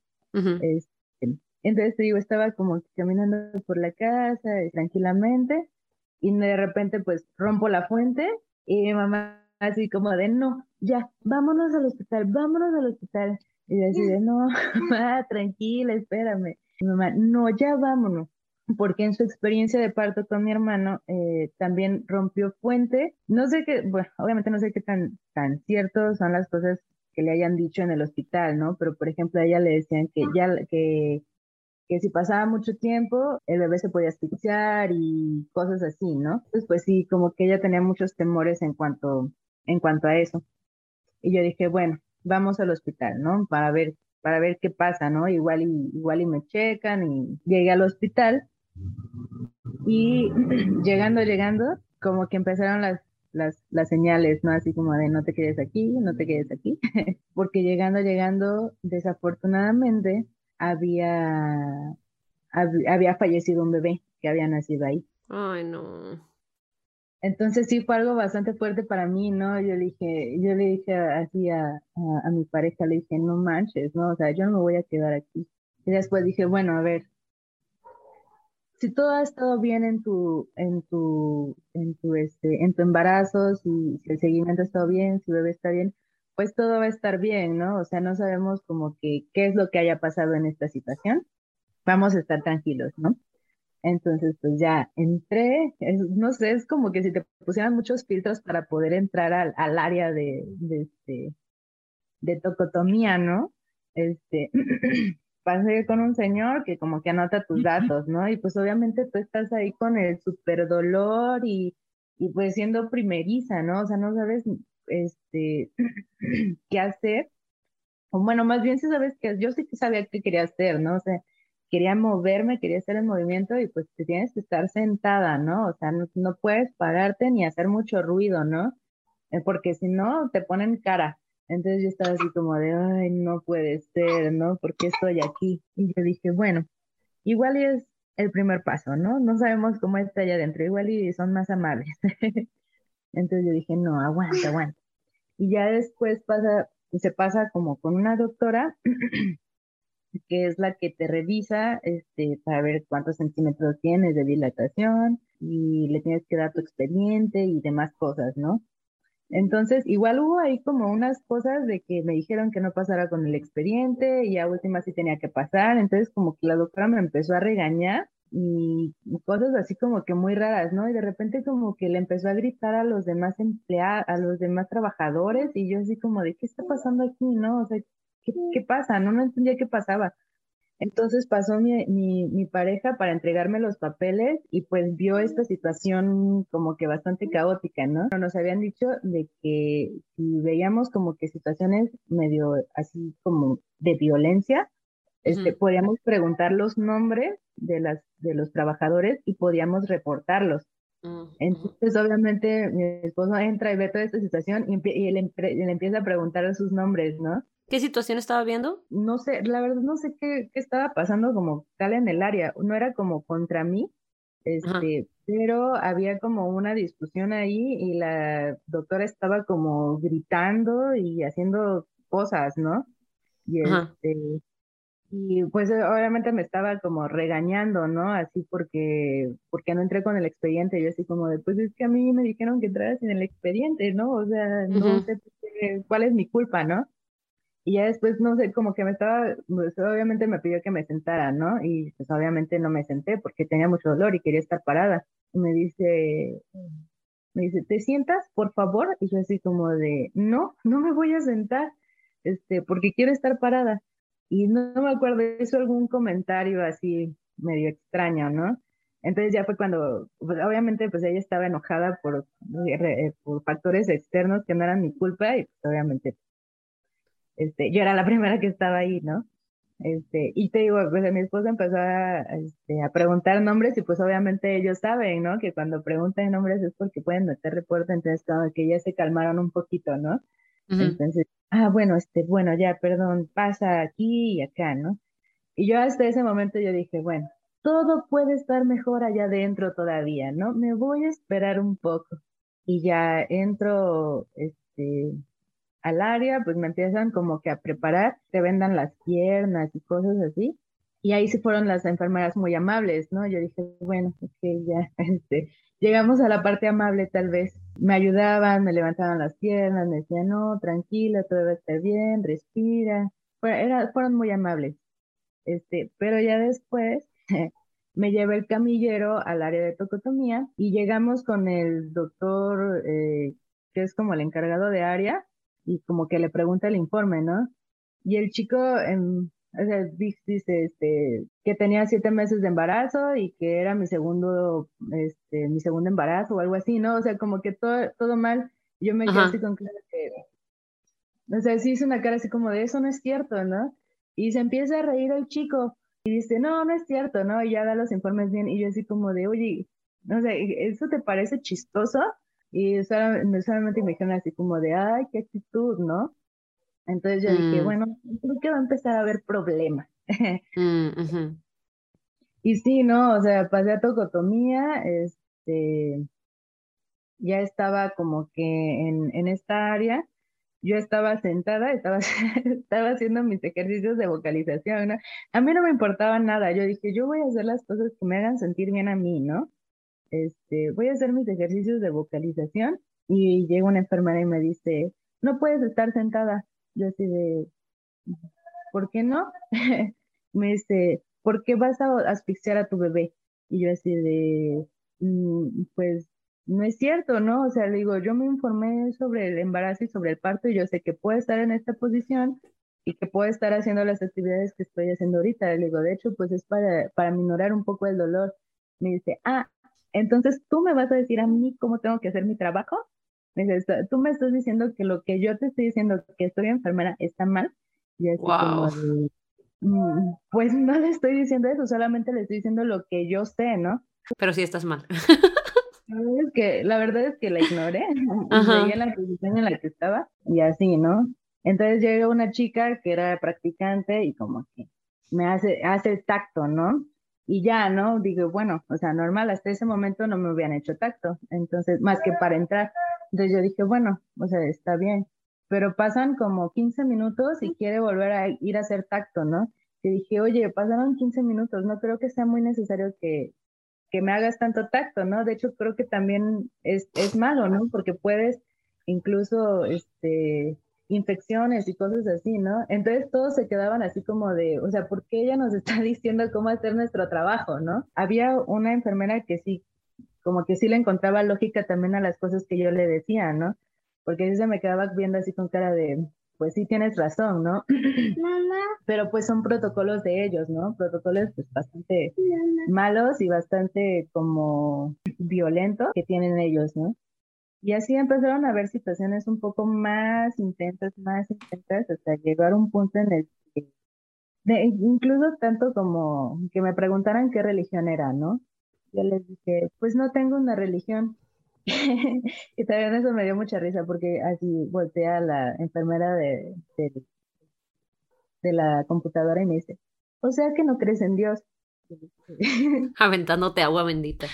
Este, entonces te digo, estaba como caminando por la casa eh, tranquilamente y de repente pues rompo la fuente y mi mamá así como de no, ya, vámonos al hospital, vámonos al hospital. Y yo así de no, mamá, tranquila, espérame. Mi mamá, no, ya vámonos. Porque en su experiencia de parto con mi hermano eh, también rompió fuente. No sé qué, bueno, obviamente no sé qué tan, tan cierto son las cosas que le hayan dicho en el hospital, ¿no? Pero, por ejemplo, a ella le decían que ya, que, que si pasaba mucho tiempo, el bebé se podía asfixiar y cosas así, ¿no? Entonces, pues sí, como que ella tenía muchos temores en cuanto, en cuanto a eso. Y yo dije, bueno, vamos al hospital, ¿no? Para ver, para ver qué pasa, ¿no? Igual y, igual y me checan y llegué al hospital y llegando, llegando, como que empezaron las las, las señales, ¿no? Así como de no te quedes aquí, no te quedes aquí, porque llegando, llegando, desafortunadamente había, había fallecido un bebé que había nacido ahí. Ay, no. Entonces sí fue algo bastante fuerte para mí, ¿no? Yo le dije, yo le dije así a, a, mi pareja, le dije, no manches, ¿no? O sea, yo no me voy a quedar aquí. Y después dije, bueno, a ver, si todo ha estado bien en tu, en tu, en tu, este, en tu embarazo, si, el seguimiento ha estado bien, si el bebé está bien, pues todo va a estar bien, ¿no? O sea, no sabemos como que qué es lo que haya pasado en esta situación. Vamos a estar tranquilos, ¿no? Entonces, pues ya entré, no sé, es como que si te pusieran muchos filtros para poder entrar al, al área de, de, este, de tocotomía, ¿no? Este, pasé con un señor que como que anota tus datos, ¿no? Y pues obviamente tú estás ahí con el super dolor y, y pues siendo primeriza, ¿no? O sea, no sabes este, qué hacer. O bueno, más bien si sabes que yo sí que sabía qué quería hacer, ¿no? O sea, quería moverme, quería hacer el movimiento y pues te tienes que estar sentada, ¿no? O sea, no, no puedes pararte ni hacer mucho ruido, ¿no? Eh, porque si no, te ponen cara. Entonces yo estaba así como de, ay, no puede ser, ¿no? ¿Por qué estoy aquí? Y yo dije, bueno, igual es el primer paso, ¿no? No sabemos cómo está allá adentro, igual y son más amables. Entonces yo dije, no, aguanta, aguanta. Y ya después pasa, se pasa como con una doctora que es la que te revisa este, para ver cuántos centímetros tienes de dilatación y le tienes que dar tu expediente y demás cosas, ¿no? Entonces, igual hubo ahí como unas cosas de que me dijeron que no pasara con el expediente y a última sí tenía que pasar, entonces como que la doctora me empezó a regañar y cosas así como que muy raras, ¿no? Y de repente como que le empezó a gritar a los demás empleados, a los demás trabajadores y yo así como de, ¿qué está pasando aquí, no? O sea, ¿qué, qué pasa? No, no entendía qué pasaba. Entonces pasó mi, mi, mi, pareja para entregarme los papeles y pues vio esta situación como que bastante caótica, ¿no? Nos habían dicho de que si veíamos como que situaciones medio así como de violencia, este, podíamos preguntar los nombres de, las, de los trabajadores y podíamos reportarlos. Entonces, obviamente, mi esposo entra y ve toda esta situación y, y él, él, empieza a preguntar sus nombres, ¿no? ¿Qué situación estaba viendo? No sé, la verdad no sé qué, qué estaba pasando como tal en el área. No era como contra mí, este, pero había como una discusión ahí y la doctora estaba como gritando y haciendo cosas, ¿no? Y este, y pues obviamente me estaba como regañando, ¿no? Así porque, porque no entré con el expediente, yo así como de, pues es que a mí me dijeron que entrara sin el expediente, ¿no? O sea, no sé cuál es mi culpa, ¿no? Y ya después, no sé, como que me estaba, pues obviamente me pidió que me sentara, ¿no? Y pues obviamente no me senté porque tenía mucho dolor y quería estar parada. Y me dice, me dice, ¿te sientas, por favor? Y yo así como de, no, no me voy a sentar, este, porque quiero estar parada. Y no, me acuerdo, hizo algún comentario así medio extraño, ¿no? Entonces ya fue cuando, pues obviamente pues ella estaba enojada por, eh, por factores externos que no eran mi culpa y pues obviamente este, yo era la primera que estaba ahí, ¿no? Este, y te digo, pues mi esposa empezó a, este, a preguntar nombres y pues obviamente ellos saben, ¿no? Que cuando preguntan nombres es porque pueden meter reporte, entonces como que ya se calmaron un poquito, ¿no? Entonces, ah, bueno, este, bueno, ya, perdón, pasa aquí y acá, ¿no? Y yo hasta ese momento yo dije, bueno, todo puede estar mejor allá adentro todavía, ¿no? Me voy a esperar un poco. Y ya entro, este, al área, pues me empiezan como que a preparar, te vendan las piernas y cosas así. Y ahí se fueron las enfermeras muy amables, ¿no? Yo dije, bueno, ok, ya, este, llegamos a la parte amable tal vez. Me ayudaban, me levantaban las piernas, me decían, no, tranquila, todo va a estar bien, respira. Era, fueron muy amables. Este, pero ya después me llevé el camillero al área de tocotomía y llegamos con el doctor, eh, que es como el encargado de área, y como que le pregunta el informe, ¿no? Y el chico o sea, dice este, que tenía siete meses de embarazo y que era mi segundo, este, mi segundo embarazo o algo así, ¿no? O sea, como que todo, todo mal. Yo me quedé así con que, o sea, sí hizo una cara así como de eso no es cierto, ¿no? Y se empieza a reír el chico y dice, no, no es cierto, ¿no? Y ya da los informes bien y yo así como de, oye, no sé, ¿eso te parece chistoso? Y solamente, me dijeron así como de, ay, qué actitud, ¿no? Entonces yo dije, mm. bueno, creo que va a empezar a haber problemas. Mm, y sí, ¿no? O sea, pasé a tocotomía, este, ya estaba como que en, en esta área, yo estaba sentada, estaba, estaba haciendo mis ejercicios de vocalización, ¿no? A mí no me importaba nada, yo dije, yo voy a hacer las cosas que me hagan sentir bien a mí, ¿no? Este, voy a hacer mis ejercicios de vocalización y llega una enfermera y me dice, no puedes estar sentada. Yo así de, ¿por qué no? me dice, ¿por qué vas a asfixiar a tu bebé? Y yo así de, mm, pues no es cierto, ¿no? O sea, le digo, yo me informé sobre el embarazo y sobre el parto y yo sé que puedo estar en esta posición y que puedo estar haciendo las actividades que estoy haciendo ahorita. Le digo, de hecho, pues es para, para minorar un poco el dolor. Me dice, ah, entonces, ¿tú me vas a decir a mí cómo tengo que hacer mi trabajo? Tú me estás diciendo que lo que yo te estoy diciendo, que estoy enfermera, está mal. Y así como Mm, pues no le estoy diciendo eso, solamente le estoy diciendo lo que yo sé, ¿no? Pero sí estás mal. La verdad es que, la verdad es que la ignoré, seguí en la posición en la que estaba y así, ¿no? Entonces llega una chica que era practicante y como que me hace, hace el tacto, ¿no? Y ya, ¿no? Digo, bueno, o sea, normal, hasta ese momento no me habían hecho tacto, entonces, más que para entrar. Entonces yo dije, bueno, o sea, está bien. Pero pasan como 15 minutos y quiere volver a ir a hacer tacto, ¿no? Y dije, oye, pasaron 15 minutos, no creo que sea muy necesario que, que me hagas tanto tacto, ¿no? De hecho, creo que también es, es malo, ¿no? Porque puedes incluso, este, infecciones y cosas así, ¿no? Entonces todos se quedaban así como de, o sea, ¿por qué ella nos está diciendo cómo hacer nuestro trabajo, ¿no? Había una enfermera que sí, como que sí le encontraba lógica también a las cosas que yo le decía, ¿no? Porque ella me quedaba viendo así con cara de, pues sí tienes razón, ¿no? Mamá. Pero pues son protocolos de ellos, ¿no? Protocolos pues bastante malos y bastante como violentos que tienen ellos, ¿no? Y así empezaron a haber situaciones un poco más intensas, más intensas, hasta llegar a un punto en el que, incluso tanto como que me preguntaran qué religión era, ¿no? Yo les dije, pues no tengo una religión. y también eso me dio mucha risa porque así volteé a la enfermera de, de, de la computadora y me dice, o sea que no crees en Dios. Aventándote agua bendita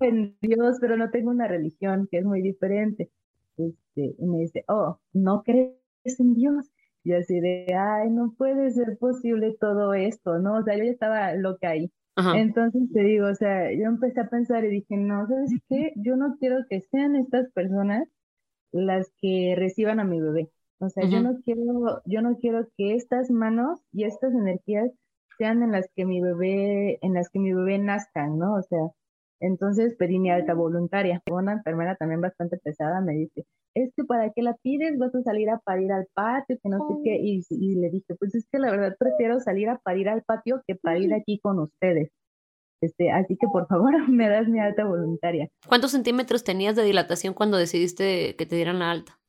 en Dios, pero no tengo una religión, que es muy diferente. Este, y me dice, oh, ¿no crees en Dios? Y así de, ay, no puede ser posible todo esto, ¿no? O sea, yo ya estaba loca ahí. Entonces te digo, o sea, yo empecé a pensar y dije, no, ¿sabes qué? Yo no quiero que sean estas personas las que reciban a mi bebé. O sea, yo no quiero, yo no quiero que estas manos y estas energías sean en las que mi bebé, en las que mi bebé nazca, ¿no? O sea, entonces pedí mi alta voluntaria. Una enfermera también bastante pesada me dice, es que para qué la pides, vas a salir a parir al patio, que no sé qué. Y, y le dije, pues es que la verdad prefiero salir a parir al patio que parir aquí con ustedes. Este, así que por favor me das mi alta voluntaria. ¿Cuántos centímetros tenías de dilatación cuando decidiste que te dieran la alta?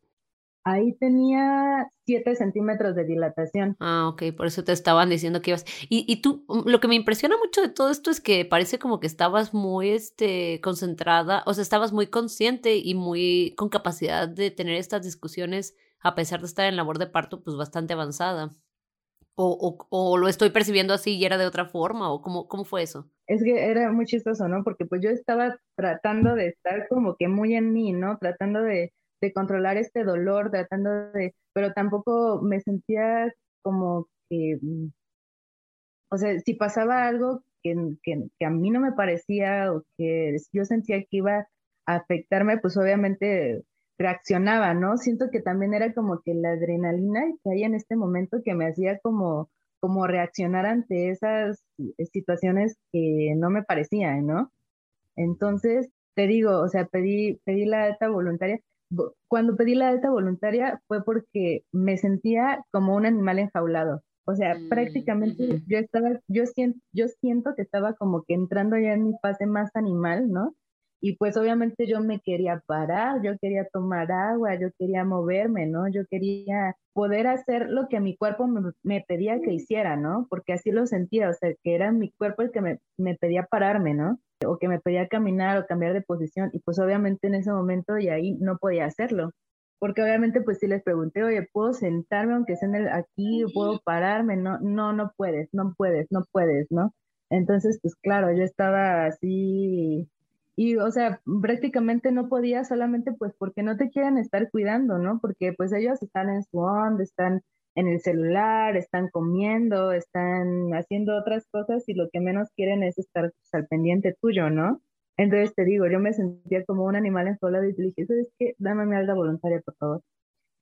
Ahí tenía 7 centímetros de dilatación. Ah, ok, por eso te estaban diciendo que ibas. Y, y tú, mm, lo que me impresiona mucho de todo esto es que parece como que estabas muy este, concentrada, o sea, estabas muy consciente y muy con capacidad de tener estas discusiones, a pesar de estar en labor de parto, pues bastante avanzada. O, o, o lo estoy percibiendo así y era de otra forma, o cómo, cómo fue eso? Es que era muy chistoso, ¿no? Porque pues yo estaba tratando de estar como que muy en mí, ¿no? Tratando de de controlar este dolor, tratando de, pero tampoco me sentía como que, mm, o sea, si pasaba algo que, que, a mí no me parecía o que yo sentía que iba a afectarme, pues obviamente reaccionaba, ¿no? Siento que también era como que la adrenalina que hay en este momento que me hacía como, como reaccionar ante esas situaciones que no me parecían, ¿no? Entonces, te digo, o sea, pedí, pedí la alta voluntaria, cuando pedí la alta voluntaria fue porque me sentía como un animal enjaulado. O sea, mm, prácticamente yo estaba, yo siento, yo siento que estaba como que entrando ya en mi fase más animal, ¿no? Y pues obviamente yo me quería parar, yo quería tomar agua, yo quería moverme, ¿no? Yo quería poder hacer lo que mi cuerpo me, pedía que hiciera, ¿no? Porque así lo sentía, o sea, que era mi cuerpo el que me, me pedía pararme, ¿no? O que me pedía caminar o cambiar de posición. Y pues obviamente en ese momento y ahí no podía hacerlo. Porque obviamente pues sí les pregunté, oye, ¿puedo sentarme aunque sea en el, aquí? ¿Puedo pararme? No, no, no puedes, no puedes, no puedes, ¿no? Entonces, pues claro, yo estaba así y o sea, prácticamente no podía solamente pues porque no te quieren estar cuidando, ¿no? Porque pues ellos están en su onda, están en el celular, están comiendo, están haciendo otras cosas y lo que menos quieren es estar pues, al pendiente tuyo, ¿no? Entonces te digo, yo me sentía como un animal en y te dije, ¿sabes qué? Dame mi alta voluntaria, por favor.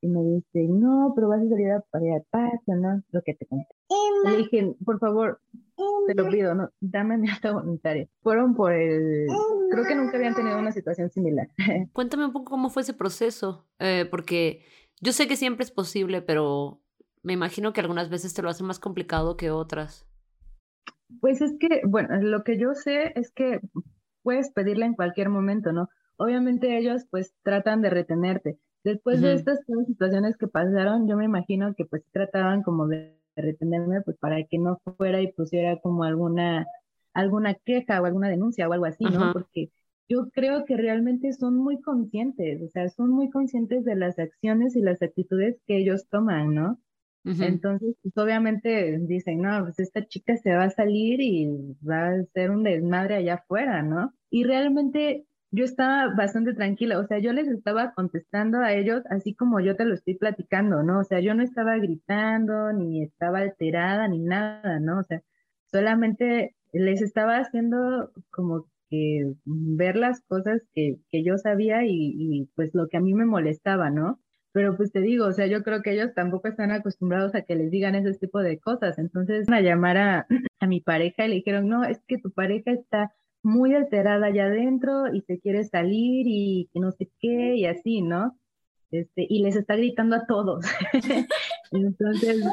Y me dice, no, pero vas a salir a parir paso, ¿no? Lo que te conté. Le dije, por favor, te lo pido, no, dame mi alta voluntaria. Fueron por el, creo que nunca habían tenido una situación similar. Cuéntame un poco cómo fue ese proceso, eh, porque yo sé que siempre es posible, pero me imagino que algunas veces te lo hacen más complicado que otras. Pues es que, bueno, lo que yo sé es que puedes pedirla en cualquier momento, ¿no? Obviamente ellos pues tratan de retenerte. Después de estas situaciones que pasaron, yo me imagino que pues trataban como de retenerme, pues para que no fuera y pusiera como alguna, alguna queja o alguna denuncia o algo así, ¿no? Porque yo creo que realmente son muy conscientes, o sea, son muy conscientes de las acciones y las actitudes que ellos toman, ¿no? Entonces, pues obviamente dicen, no, pues esta chica se va a salir y va a ser un desmadre allá afuera, ¿no? Y realmente yo estaba bastante tranquila, o sea, yo les estaba contestando a ellos así como yo te lo estoy platicando, ¿no? O sea, yo no estaba gritando, ni estaba alterada, ni nada, ¿no? O sea, solamente les estaba haciendo como que ver las cosas que, que yo sabía y, y pues lo que a mí me molestaba, ¿no? Pero pues te digo, o sea, yo creo que ellos tampoco están acostumbrados a que les digan ese tipo de cosas. Entonces, a llamar a, a mi pareja y le dijeron, no, es que tu pareja está muy alterada allá adentro y se quiere salir y que no sé qué y así, ¿no? Este, y les está gritando a todos. Entonces,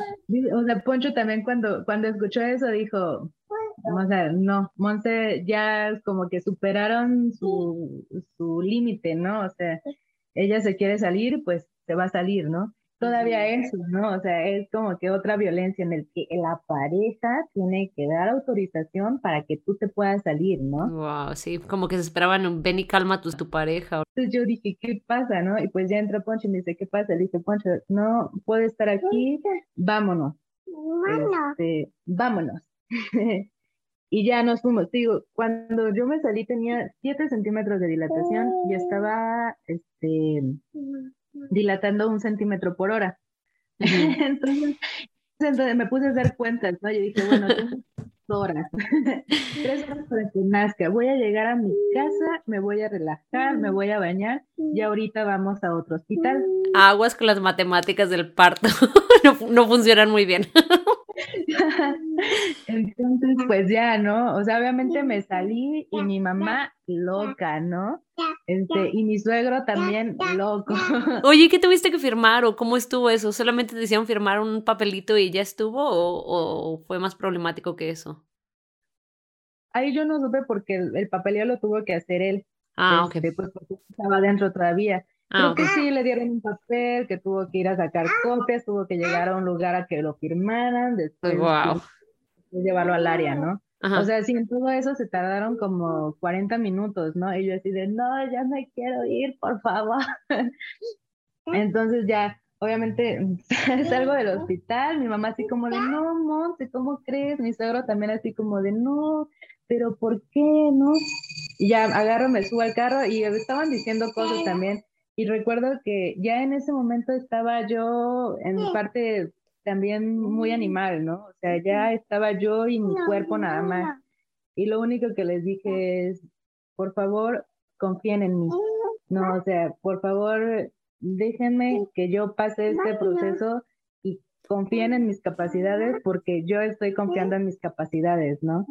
o sea, Poncho también cuando, cuando escuchó eso dijo, o sea, no, Monse ya como que superaron su, su límite, ¿no? O sea, ella se quiere salir, pues se va a salir, ¿no? Todavía eso, ¿no? O sea, es como que otra violencia en el que la pareja tiene que dar autorización para que tú te puedas salir, ¿no? Wow, sí, como que se esperaban, ven y calma tu, tu pareja. Entonces yo dije, ¿qué pasa, no? Y pues ya entra Poncho y me dice, ¿qué pasa? Le dije, Poncho, no puede estar aquí, vámonos. Este, vámonos. y ya nos fuimos. Digo, cuando yo me salí tenía 7 centímetros de dilatación y estaba, este, dilatando un centímetro por hora. entonces, entonces, me puse a hacer cuentas, ¿no? Yo dije, bueno, tengo horas, tres horas para que nazca. Voy a llegar a mi casa, me voy a relajar, me voy a bañar y ahorita vamos a otro hospital. Aguas con las matemáticas del parto, no, no funcionan muy bien. Entonces, pues ya, ¿no? O sea, obviamente me salí y mi mamá loca, ¿no? Este, y mi suegro también loco. Oye, ¿qué tuviste que firmar o cómo estuvo eso? ¿Solamente te hicieron firmar un papelito y ya estuvo o, fue más problemático que eso? Ahí yo no supe porque el, papelito lo tuvo que hacer él. Ah, ok. Este, pues porque estaba dentro todavía. Ah, Creo que sí, le dieron un papel, que tuvo que ir a sacar copias, tuvo que llegar a un lugar a que lo firmaran, después, wow. llevarlo al área, ¿no? O sea, sí, en todo eso se tardaron como 40 minutos, ¿no? Y yo así de, no, ya me quiero ir, por favor. Entonces ya, obviamente, salgo del hospital, mi mamá así como de, no, Monte, ¿cómo crees? Mi suegro también así como de, no, pero ¿por qué, no? Y ya agarro, me subo al carro y estaban diciendo cosas también y recuerdo que ya en ese momento estaba yo en mi parte también muy animal, ¿no? O sea, ya estaba yo y mi cuerpo nada más. Y lo único que les dije es, por favor, confíen en mí. No, o sea, por favor, déjenme que yo pase este proceso y confíen en mis capacidades porque yo estoy confiando en mis capacidades, ¿no?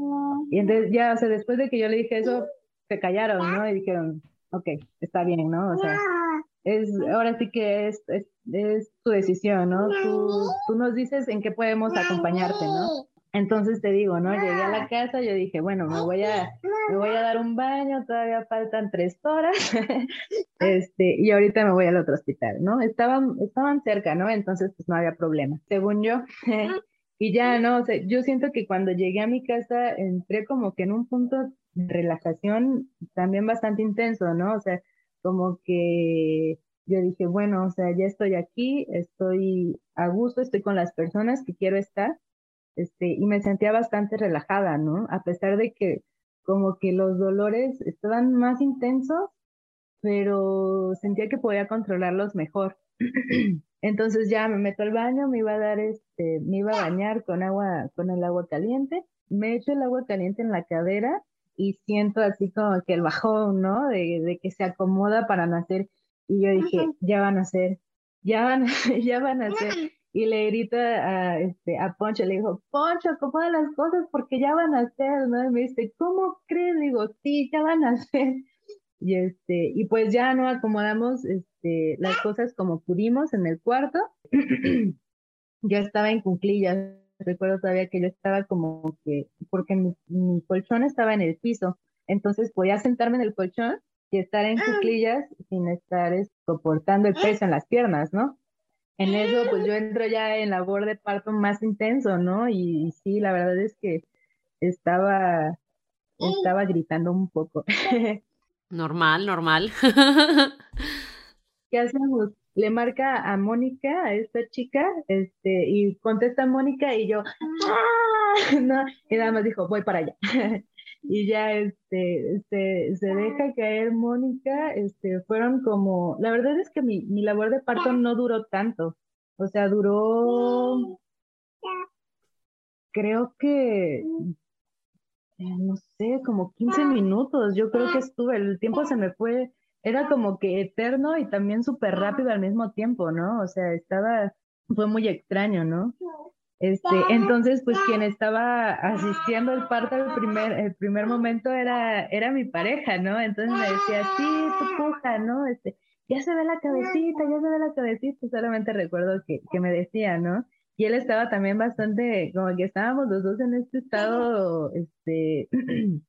Y entonces ya, o sea, después de que yo le dije eso, se callaron, ¿no? Y dijeron, ok, está bien, ¿no? O sea, es, ahora sí que es, es, tu decisión, ¿no? Tú, tú, nos dices en qué podemos acompañarte, ¿no? Entonces te digo, ¿no? Llegué a la casa, yo dije, bueno, me voy a, me voy a dar un baño, todavía faltan tres horas, este, y ahorita me voy al otro hospital, ¿no? Estaban, estaban cerca, ¿no? Entonces, pues no había problema, según yo. y ya, ¿no? O sea, yo siento que cuando llegué a mi casa entré como que en un punto relajación también bastante intenso, ¿no? O sea, como que yo dije, bueno, o sea, ya estoy aquí, estoy a gusto, estoy con las personas que quiero estar, este, y me sentía bastante relajada, ¿no? A pesar de que como que los dolores estaban más intensos, pero sentía que podía controlarlos mejor. Entonces ya me meto al baño, me iba a dar este, me iba a bañar con agua, con el agua caliente, me echo el agua caliente en la cadera y siento así como que el bajón, ¿no? De, que se acomoda para nacer. Y yo dije, ya van a ser, ya van, ya van a ser. Y le grito a, este, a Poncho, le digo, Poncho, acomoda las cosas porque ya van a ser, ¿no? Y me dice, ¿cómo crees? Digo, sí, ya van a ser. Y, este, y pues ya no acomodamos este, las cosas como pudimos en el cuarto. ya estaba en cunclillas recuerdo todavía que yo estaba como que, porque mi, colchón estaba en el piso, entonces podía sentarme en el colchón y estar en cuclillas sin estar soportando el peso en las piernas, ¿no? en eso pues yo entro ya en labor de parto más intenso, ¿no? Y, sí, la verdad es que estaba, estaba gritando un poco. Normal, normal. ¿Qué hacemos? Le marca a Mónica, a esta chica, este, y contesta Mónica y yo, ¡Ah! no, y nada más dijo, voy para allá. y ya este, este, se deja caer Mónica, este, fueron como, la verdad es que mi, mi labor de parto no duró tanto, o sea, duró, creo que, no sé, como 15 minutos, yo creo que estuve, el tiempo se me fue, era como que eterno y también súper rápido al mismo tiempo, ¿no? O sea, estaba, fue muy extraño, ¿no? Este, entonces, pues quien estaba asistiendo al parto el primer, el primer momento era, era mi pareja, ¿no? Entonces me decía, sí, tu puja, ¿no? Este, ya se ve la cabecita, ya se ve la cabecita, solamente recuerdo que, que me decía, ¿no? Y él estaba también bastante, como que estábamos los dos en este estado, este,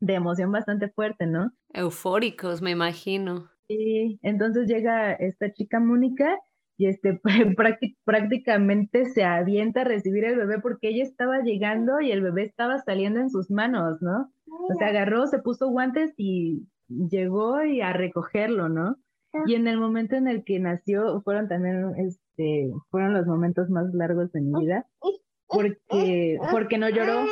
de emoción bastante fuerte, ¿no? Eufóricos, me imagino. Sí, entonces llega esta chica Mónica y este prácticamente se avienta a recibir el bebé porque ella estaba llegando y el bebé estaba saliendo en sus manos, ¿no? O sea, agarró, se puso guantes y llegó y a recogerlo, ¿no? Y en el momento en el que nació fueron también, este, fueron los momentos más largos de mi vida porque, porque no lloró.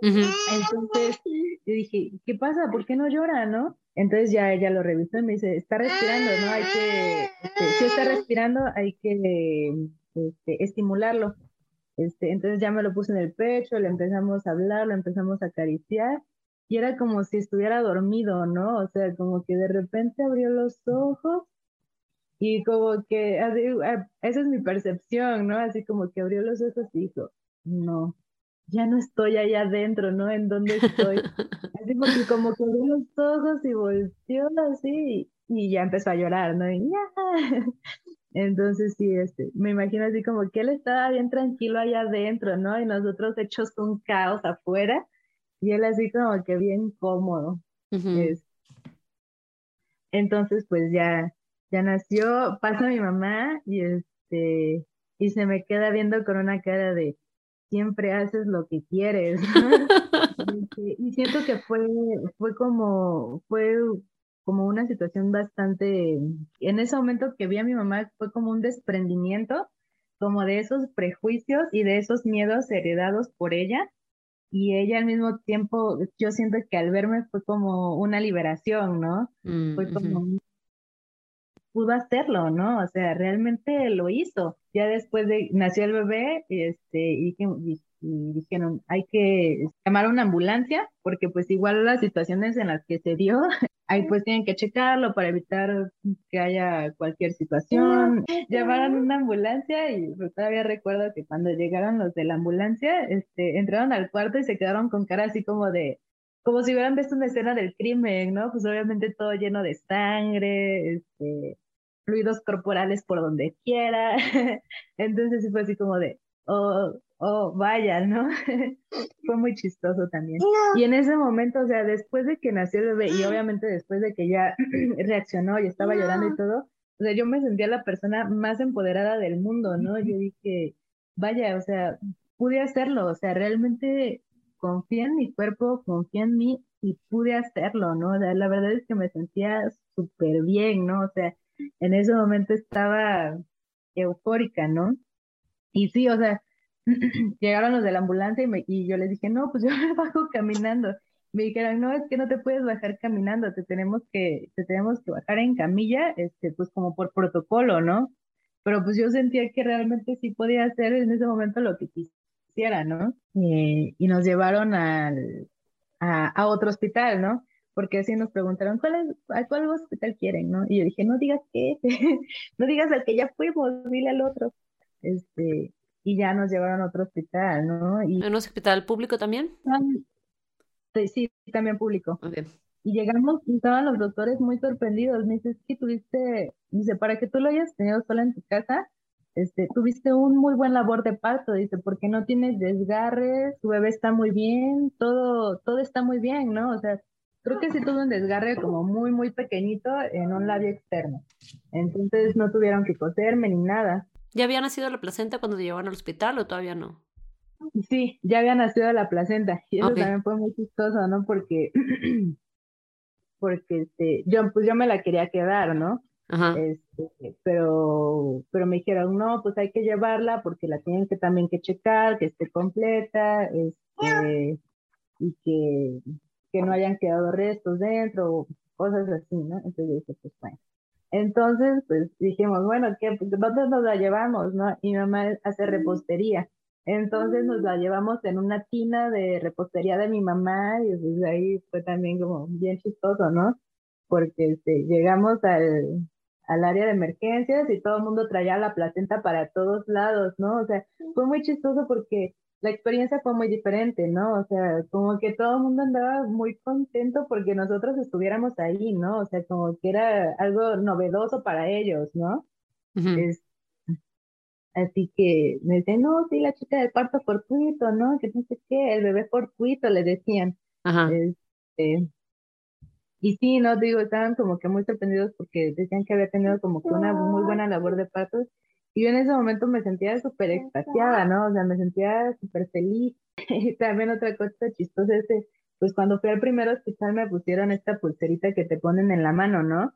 Entonces yo dije, ¿qué pasa? ¿Por qué no llora, no? Entonces ya ella lo revisó y me dice, está respirando, ¿no? Hay que, este, si está respirando, hay que este, estimularlo. Este, entonces ya me lo puse en el pecho, le empezamos a hablar, lo empezamos a acariciar y era como si estuviera dormido, ¿no? O sea, como que de repente abrió los ojos y como que, así, ah, esa es mi percepción, ¿no? Así como que abrió los ojos y dijo, no, ya no estoy allá adentro, ¿no? ¿En dónde estoy? Así porque como que abrió los ojos y volteó así y ya empezó a llorar, ¿no? Y ya. Entonces sí, este, me imagino así como que él estaba bien tranquilo allá adentro, ¿no? Y nosotros hechos con caos afuera y él así como que bien cómodo. Entonces pues ya, ya nació, pasa mi mamá y este, y se me queda viendo con una cara de, siempre haces lo que quieres. y siento que fue, fue como, fue como una situación bastante, en ese momento que vi a mi mamá fue como un desprendimiento, como de esos prejuicios y de esos miedos heredados por ella. Y ella al mismo tiempo, yo siento que al verme fue como una liberación, ¿no? Mm, fue como, pudo hacerlo, ¿no? O sea, realmente lo hizo. Ya después de, nació el bebé, este, y, y, dijeron, hay que llamar a una ambulancia, porque pues igual las situaciones en las que se dio, ahí pues tienen que checarlo para evitar que haya cualquier situación. Llamaron una ambulancia y pues, todavía recuerdo que cuando llegaron los de la ambulancia, este, entraron al cuarto y se quedaron con cara así como de, como si hubieran visto una escena del crimen, ¿no? Pues obviamente todo lleno de sangre, este, fluidos corporales por donde quiera. Entonces fue así como de, oh, oh, vaya, ¿no? fue muy chistoso también. Y en ese momento, o sea, después de que nació el bebé y obviamente después de que ya reaccionó y estaba llorando y todo, o sea, yo me sentía la persona más empoderada del mundo, ¿no? Yo dije, vaya, o sea, pude hacerlo, o sea, realmente confié en mi cuerpo, confié en mí y pude hacerlo, ¿no? O sea, la verdad es que me sentía súper bien, ¿no? O sea, en ese momento estaba eufórica, ¿no? Y sí, o sea, llegaron los de la ambulancia y, y yo les dije, no, pues yo me bajo caminando. Me dijeron, no, es que no te puedes bajar caminando, te tenemos que, te tenemos que bajar en camilla, este, pues como por protocolo, ¿no? Pero pues yo sentía que realmente sí podía hacer en ese momento lo que quisiera, ¿no? Eh, y nos llevaron al, a otro hospital, ¿no? Porque así nos preguntaron, ¿cuál es, ¿a cuál hospital quieren? ¿no? Y yo dije, no digas qué, no digas al que ya fuimos, dile al otro. Este, y ya nos llevaron a otro hospital, ¿no? Y, ¿En un hospital público también? sí, también público. Y llegamos y estaban los doctores muy sorprendidos. Me dice, que tuviste, dice, para que tú lo hayas tenido sola en tu casa, este, tuviste un muy buen labor de parto, dice, porque no tienes desgarres, tu bebé está muy bien, todo, todo está muy bien, ¿no? O sea, creo que sí tuvo un desgarre como muy, muy pequeñito en un labio externo. Entonces no tuvieron que coserme ni nada. ¿Ya había nacido la placenta cuando te llevaron al hospital o todavía no? Sí, ya había nacido la placenta y eso también fue muy chistoso, ¿no? Porque, porque este, yo, pues yo me la quería quedar, ¿no? Este, pero, pero me dijeron, no, pues hay que llevarla porque la tienen que también que checar, que esté completa, este, y que, que no hayan quedado restos dentro, cosas así, ¿no? Entonces yo dije, pues bueno. Entonces, pues dijimos, bueno, ¿qué, ¿dónde nos la llevamos, no? Y mi mamá hace repostería. Entonces nos la llevamos en una tina de repostería de mi mamá y pues ahí fue también como bien chistoso, ¿no? Porque este, llegamos al, al área de emergencias y todo el mundo traía la placenta para todos lados, ¿no? O sea, fue muy chistoso porque la experiencia fue muy diferente, ¿no? O sea, como que todo el mundo andaba muy contento porque nosotros estuviéramos ahí, ¿no? O sea, como que era algo novedoso para ellos, ¿no? así que me decían, no, sí, la chica del parto fortuito, ¿no? Que no sé qué, el bebé fortuito, le decían. Ajá. Este, y sí, no digo, estaban como que muy sorprendidos porque decían que había tenido como que una muy buena labor de partos. Y yo en ese momento me sentía súper extasiada, ¿no? O sea, me sentía súper feliz. Y también otra cosa chistosa es que, pues cuando fui al primer hospital me pusieron esta pulserita que te ponen en la mano, ¿no?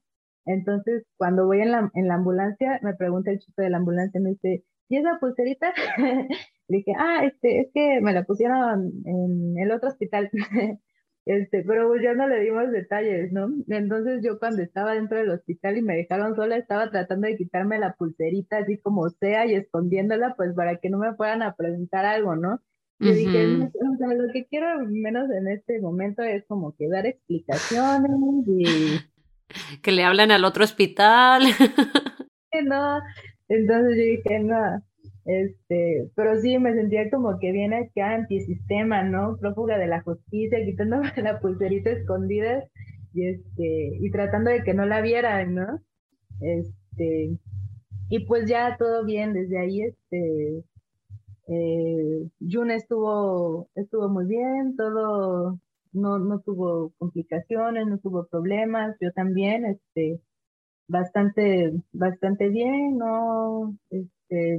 Entonces, cuando voy en la, en la ambulancia, me pregunta el chico de la ambulancia, me dice, ¿y esa pulserita? Le dije, ah, este, es que me la pusieron en el otro hospital. Este, pero pues ya no le dimos detalles, ¿no? Entonces yo cuando estaba dentro del hospital y me dejaron sola, estaba tratando de quitarme la pulserita así como sea y escondiéndola, pues para que no me fueran a preguntar algo, ¿no? Yo dije, o sea, lo que quiero menos en este momento es como que dar explicaciones y... Que le hablen al otro hospital. no, entonces yo dije, no, este, pero sí me sentía como que viene acá antisistema, ¿no? Prófuga de la justicia, quitándome la pulserita escondida y este, y tratando de que no la vieran, ¿no? Este, y pues ya todo bien, desde ahí este eh, Jun estuvo, estuvo muy bien, todo no, no tuvo complicaciones, no tuvo problemas, yo también, este, bastante, bastante bien, no,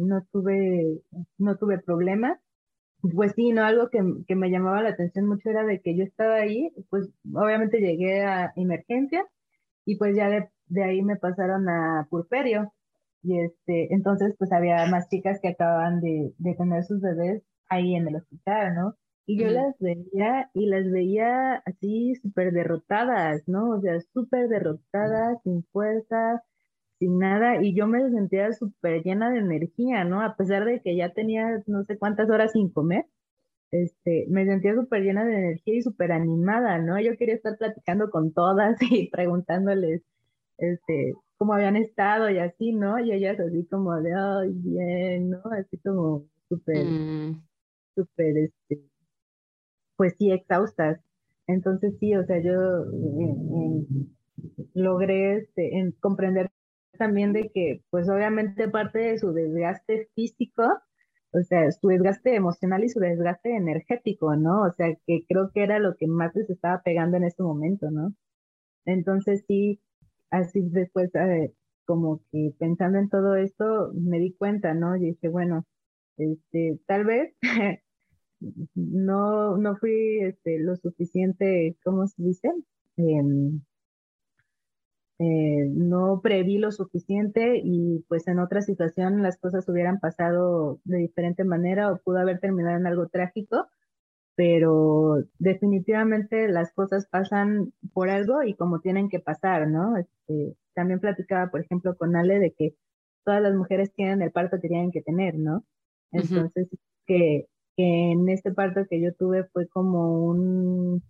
no tuve, no tuve problemas. Pues sí, no, algo que, que, me llamaba la atención mucho era de que yo estaba ahí, pues obviamente llegué a emergencia y pues ya de, de ahí me pasaron a purperio. Y este, entonces pues había más chicas que acababan de, de tener sus bebés ahí en el hospital, ¿no? Y yo las veía y las veía así súper derrotadas, ¿no? O sea, súper derrotadas, sin fuerza, sin nada. Y yo me sentía súper llena de energía, ¿no? A pesar de que ya tenía no sé cuántas horas sin comer, este, me sentía súper llena de energía y súper animada, ¿no? Yo quería estar platicando con todas y preguntándoles, este, cómo habían estado y así, ¿no? Y ellas así como de, ay, bien, ¿no? Así como súper, mm. súper, este, pues sí, exhaustas. Entonces sí, o sea, yo eh, eh, logré este, comprender también de que, pues obviamente parte de su desgaste físico, o sea, su desgaste emocional y su desgaste energético, ¿no? O sea, que creo que era lo que más les estaba pegando en este momento, ¿no? Entonces sí, así después, eh, como que pensando en todo esto, me di cuenta, ¿no? Y dije, bueno, este, tal vez no, no fui este, lo suficiente, ¿cómo se dice? Em, eh, no preví lo suficiente y pues en otra situación las cosas hubieran pasado de diferente manera o pudo haber terminado en algo trágico, pero definitivamente las cosas pasan por algo y como tienen que pasar, ¿no? Este, también platicaba, por ejemplo, con Ale de que todas las mujeres tienen el parto que tienen que tener, ¿no? Entonces, que que en este parto que yo tuve fue como un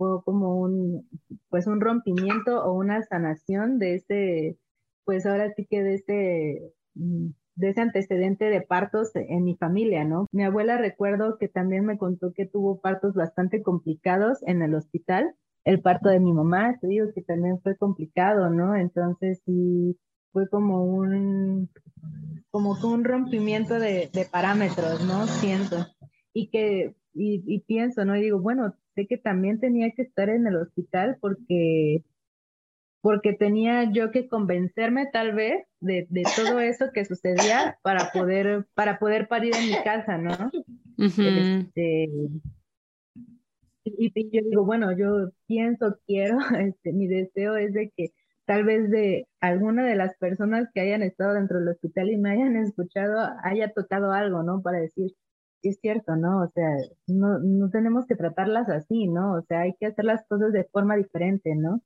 fue como un pues un rompimiento o una sanación de ese pues ahora sí que de ese mm, de ese antecedente de partos en mi familia, ¿no? Mi abuela recuerdo que también me contó que tuvo partos bastante complicados en el hospital. El parto de mi mamá, te digo que también fue complicado, ¿no? Entonces sí fue como un como un rompimiento de, de parámetros, ¿no? Siento y que, y, pienso, ¿no? Y digo, bueno, sé que también tenía que estar en el hospital porque, porque tenía yo que convencerme tal vez de, de, todo eso que sucedía para poder, para poder parir en mi casa, ¿no? este, y, y, yo digo, bueno, yo pienso, quiero, este, mi deseo es de que tal vez de alguna de las personas que hayan estado dentro del hospital y me hayan escuchado haya tocado algo, ¿no? Para decir, es cierto, ¿no? O sea, no, no tenemos que tratarlas así, ¿no? O sea, hay que hacer las cosas de forma diferente, ¿no?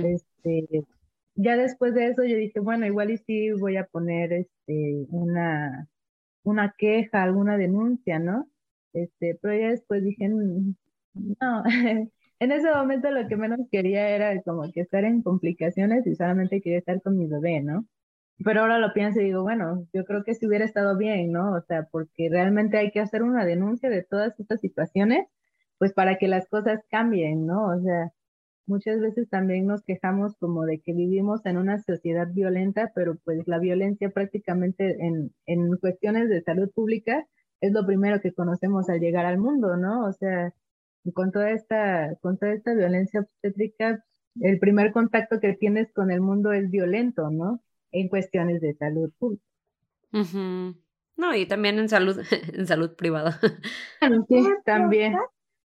Este, ya después de eso yo dije, bueno, igual y sí voy a poner este, una, una queja, alguna denuncia, ¿no? Este, pero ya después dije, mm, no, en ese momento lo que menos quería era como que estar en complicaciones y solamente quería estar con mi bebé, ¿no? Pero ahora lo pienso y digo, bueno, yo creo que si hubiera estado bien, ¿no? O sea, porque realmente hay que hacer una denuncia de todas estas situaciones, pues para que las cosas cambien, ¿no? O sea, muchas veces también nos quejamos como de que vivimos en una sociedad violenta, pero pues la violencia prácticamente en, en cuestiones de salud pública es lo primero que conocemos al llegar al mundo, ¿no? O sea, con toda esta, con toda esta violencia obstétrica, el primer contacto que tienes con el mundo es violento, ¿no? En cuestiones de salud pública. No, y también en salud, en salud privada. Sí, también.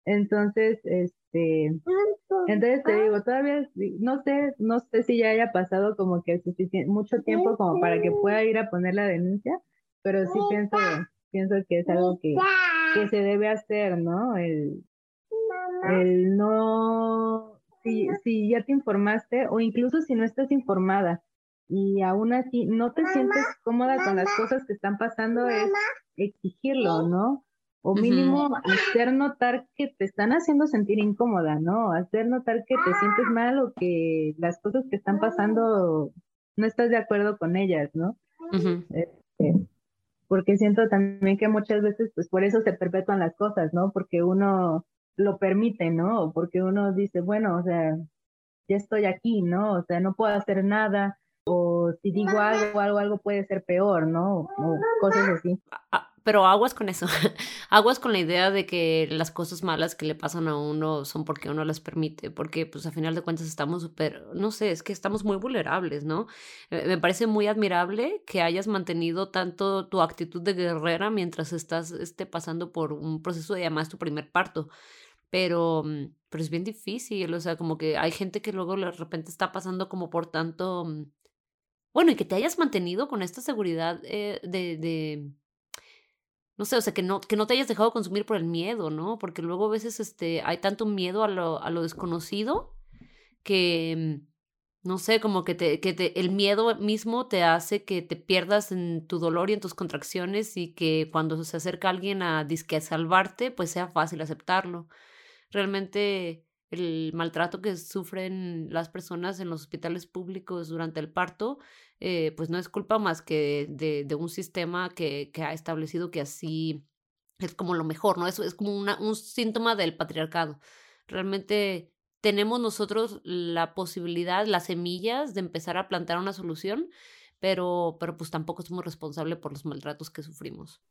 Entonces, este, entonces te digo, todavía no sé, no sé si ya haya pasado como que suficiente, mucho tiempo como para que pueda ir a poner la denuncia, pero sí pienso, pienso que es algo que, que se debe hacer, ¿no? El, el no, si, si ya te informaste o incluso si no estás informada y aún así no te sientes cómoda con las cosas que están pasando, es exigirlo, ¿no? O mínimo hacer notar que te están haciendo sentir incómoda, ¿no? Hacer notar que te sientes mal o que las cosas que están pasando no estás de acuerdo con ellas, ¿no? Este, porque siento también que muchas veces, pues por eso se perpetúan las cosas, ¿no? Porque uno lo permite, ¿no? Porque uno dice, bueno, o sea, ya estoy aquí, ¿no? O sea, no puedo hacer nada, o si digo algo, algo, algo puede ser peor, ¿no? O cosas así. Ah, pero aguas con eso, aguas con la idea de que las cosas malas que le pasan a uno son porque uno las permite, porque pues a final de cuentas estamos súper, no sé, es que estamos muy vulnerables, ¿no? Eh, me parece muy admirable que hayas mantenido tanto tu actitud de guerrera mientras estás este, pasando por un proceso de además tu primer parto, pero, mm, pero es bien difícil, o sea, como que hay gente que luego de repente está pasando como por tanto, mm, bueno, y que te hayas mantenido con esta seguridad eh, de, de no sé, o sea, que no, que no te hayas dejado consumir por el miedo, ¿no? Porque luego a veces este, hay tanto miedo a lo, a lo desconocido que, mm, no sé, como que, te, que te, el miedo mismo te hace que te pierdas en tu dolor y en tus contracciones y que cuando se acerca alguien a disque a salvarte, pues sea fácil aceptarlo. Realmente el maltrato que sufren las personas en los hospitales públicos durante el parto eh, pues no es culpa más que de, de un sistema que, que, ha establecido que así es como lo mejor, ¿no? Eso es como una, un síntoma del patriarcado. Realmente tenemos nosotros la posibilidad, las semillas de empezar a plantar una solución, pero, pero pues tampoco somos responsables por los maltratos que sufrimos.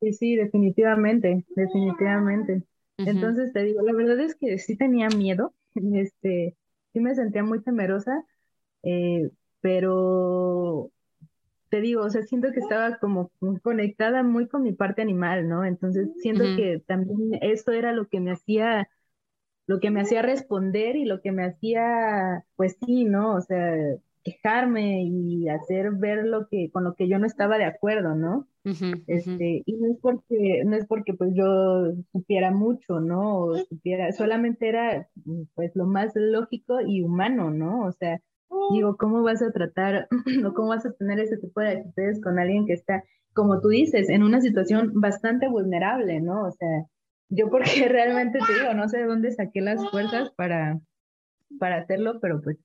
Sí, sí, definitivamente, definitivamente. Entonces te digo, la verdad es que sí tenía miedo, este, sí me sentía muy temerosa, eh, pero te digo, o sea, siento que estaba como conectada muy con mi parte animal, ¿no? Entonces siento que también eso era lo que me hacía, lo que me hacía responder y lo que me hacía, pues sí, ¿no? O sea, quejarme y hacer ver lo que, con lo que yo no estaba de acuerdo, ¿no? este, y no es porque, no es porque pues yo supiera mucho, ¿no? O supiera, solamente era pues lo más lógico y humano, ¿no? O sea, Digo, ¿cómo vas a tratar o cómo vas a tener ese tipo de actitudes con alguien que está, como tú dices, en una situación bastante vulnerable, ¿no? O sea, yo porque realmente te digo, no sé de dónde saqué las fuerzas para, para hacerlo, pero pues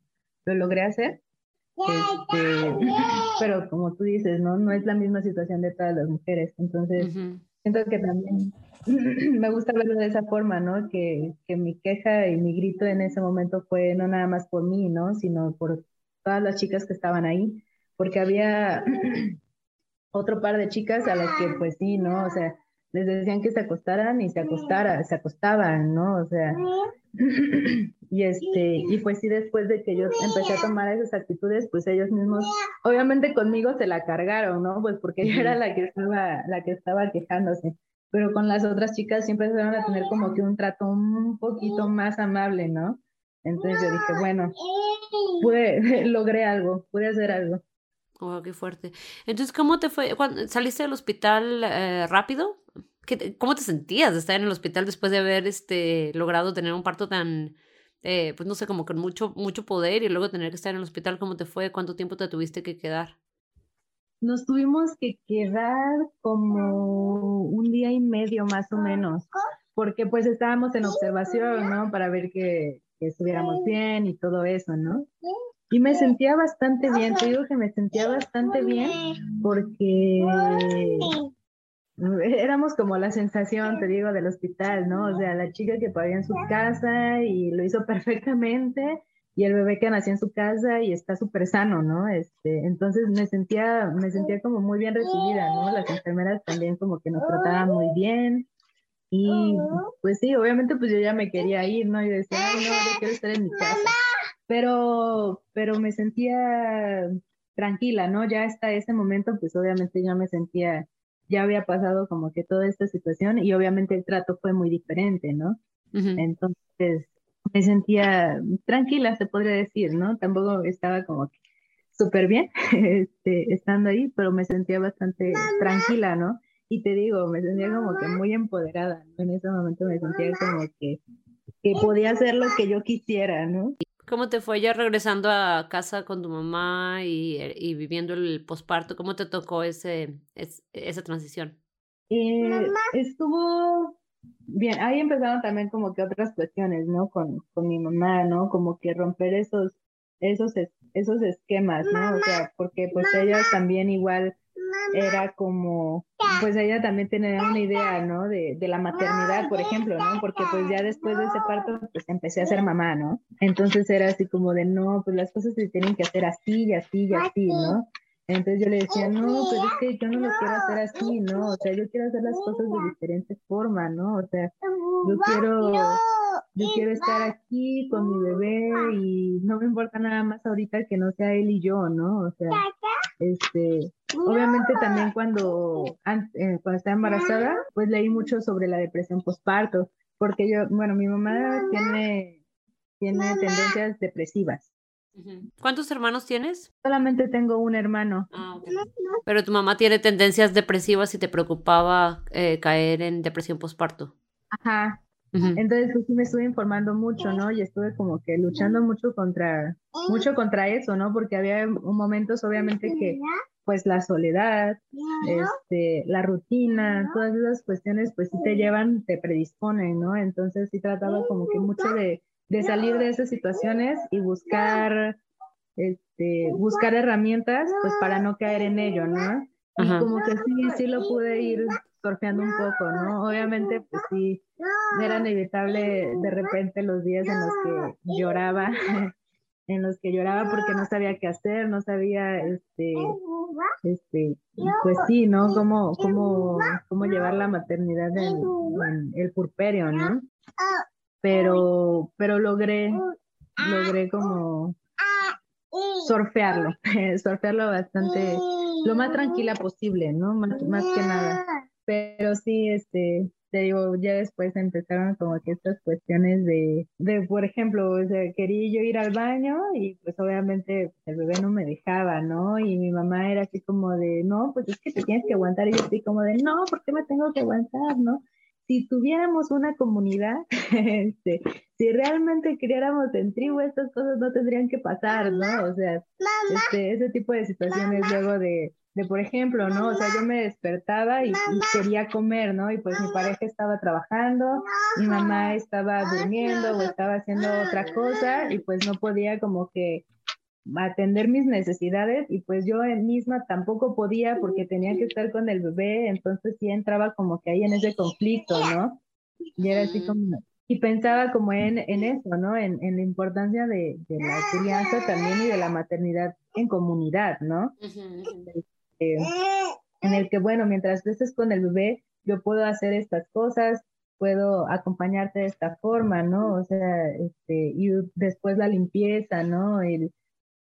lo logré hacer. Este, pero como tú dices, ¿no? No es la misma situación de todas las mujeres. Entonces, siento que también me gusta verlo de esa forma, ¿no? Que, que mi queja y mi grito en ese momento fue no nada más por mí, ¿no? Sino por todas las chicas que estaban ahí, porque había otro par de chicas a las que pues sí, ¿no? O sea, les decían que se acostaran y se acostara, se acostaban, ¿no? O sea, y este, y pues sí, después de que yo empecé a tomar esas actitudes, pues ellos mismos, obviamente conmigo se la cargaron, ¿no? Pues porque yo era la que estaba, la que estaba quejándose, pero con las otras chicas siempre se van a tener como que un trato un poquito más amable, ¿no? Entonces yo dije, bueno, pude, logré algo, pude hacer algo. Oh, qué fuerte. Entonces, ¿cómo te fue? Cuando ¿Saliste del hospital eh, rápido? ¿Cómo te sentías de estar en el hospital después de haber este, logrado tener un parto tan, eh, pues no sé, como con mucho, mucho poder y luego tener que estar en el hospital? ¿Cómo te fue? ¿Cuánto tiempo te tuviste que quedar? Nos tuvimos que quedar como un día y medio más o menos, porque pues estábamos en observación, ¿no? Para ver que, que estuviéramos bien y todo eso, ¿no? Y me sentía bastante bien, te digo que me sentía bastante bien porque éramos como la sensación, te digo, del hospital, ¿no? O sea, la chica que paría en su casa y lo hizo perfectamente y el bebé que nació en su casa y está súper sano, ¿no? Este, entonces me sentía, me sentía como muy bien recibida, ¿no? Las enfermeras también como que nos trataban muy bien y pues sí, obviamente pues yo ya me quería ir, ¿no? Y decía, Ay, no, yo quiero estar en mi casa. Pero, pero me sentía tranquila, ¿no? Ya hasta ese momento pues obviamente ya me sentía ya había pasado como que toda esta situación y obviamente el trato fue muy diferente, ¿no? Entonces me sentía tranquila, se podría decir, ¿no? Tampoco estaba como que súper bien este, estando ahí, pero me sentía bastante tranquila, ¿no? Y te digo, me sentía como que muy empoderada, ¿no? En ese momento me sentía como que, que podía hacer lo que yo quisiera, ¿no? ¿Cómo te fue ya regresando a casa con tu mamá y, eh, y viviendo el posparto? ¿Cómo te tocó ese, esa transición? Eh, estuvo bien, ahí empezaron también como que otras cuestiones, ¿no? Con, con mi mamá, ¿no? Como que romper esos, esos, esos esquemas, ¿no? O sea, porque pues ella también igual era como, pues ella también tenía una idea, ¿no? De, de, la maternidad, por ejemplo, ¿no? Porque pues ya después de ese parto, pues empecé a ser mamá, ¿no? Entonces era así como de, no, pues las cosas se tienen que hacer así y así y así, ¿no? Entonces yo le decía, no, pero es que yo no lo quiero hacer así, ¿no? O sea, yo quiero hacer las cosas de diferente forma, ¿no? O sea, yo quiero, yo quiero estar aquí con mi bebé y no me importa nada más ahorita que no sea él y yo, ¿no? O sea, este, obviamente también cuando, eh, cuando estaba embarazada, pues leí mucho sobre la depresión postparto, porque yo, bueno, mi mamá tiene, tiene tendencias depresivas. ¿Cuántos hermanos tienes? Solamente tengo un hermano. Ah, Pero tu mamá tiene tendencias depresivas y te preocupaba eh, caer en depresión postparto. Ajá. Entonces, pues sí me estuve informando mucho, ¿no? Y estuve como que luchando mucho contra, mucho contra eso, ¿no? Porque había momentos, obviamente, que pues la soledad, este, la rutina, todas esas cuestiones, pues sí te llevan, te predisponen, ¿no? Entonces sí trataba como que mucho de, de salir de esas situaciones y buscar, este, buscar herramientas, pues para no caer en ello, ¿no? Y como que sí, sí lo pude ir surfeando un poco, ¿no? Obviamente, pues sí, era inevitable de repente los días en los que lloraba, en los que lloraba porque no sabía qué hacer, no sabía, este, este, pues sí, ¿no? Cómo, cómo, cómo llevar la maternidad en, el purperio, ¿no? Pero, pero logré, logré como surfearlo, surfearlo bastante, lo más tranquila posible, ¿no? Más, más que nada. Pero sí, este, te digo, ya después empezaron como que estas cuestiones de, de, por ejemplo, o sea, quería yo ir al baño y pues obviamente el bebé no me dejaba, ¿no? Y mi mamá era así como de, no, pues es que te tienes que aguantar y yo estoy como de, no, ¿por qué me tengo que aguantar, no? Si tuviéramos una comunidad, este, si realmente criáramos en tribu, estas cosas no tendrían que pasar, ¿no? O sea, este, ese tipo de situaciones luego de, de por ejemplo, ¿no? O sea, yo me despertaba y, quería comer, ¿no? Y pues mi pareja estaba trabajando, mi mamá estaba durmiendo o estaba haciendo otra cosa y pues no podía como que atender mis necesidades y pues yo misma tampoco podía porque tenía que estar con el bebé, entonces sí entraba como que ahí en ese conflicto, ¿no? Y era así como, y pensaba como en, en eso, ¿no? En, en la importancia de, de, la crianza también y de la maternidad en comunidad, ¿no? En el que, bueno, mientras estés con el bebé, yo puedo hacer estas cosas, puedo acompañarte de esta forma, ¿no? O sea, este, y después la limpieza, ¿no? El,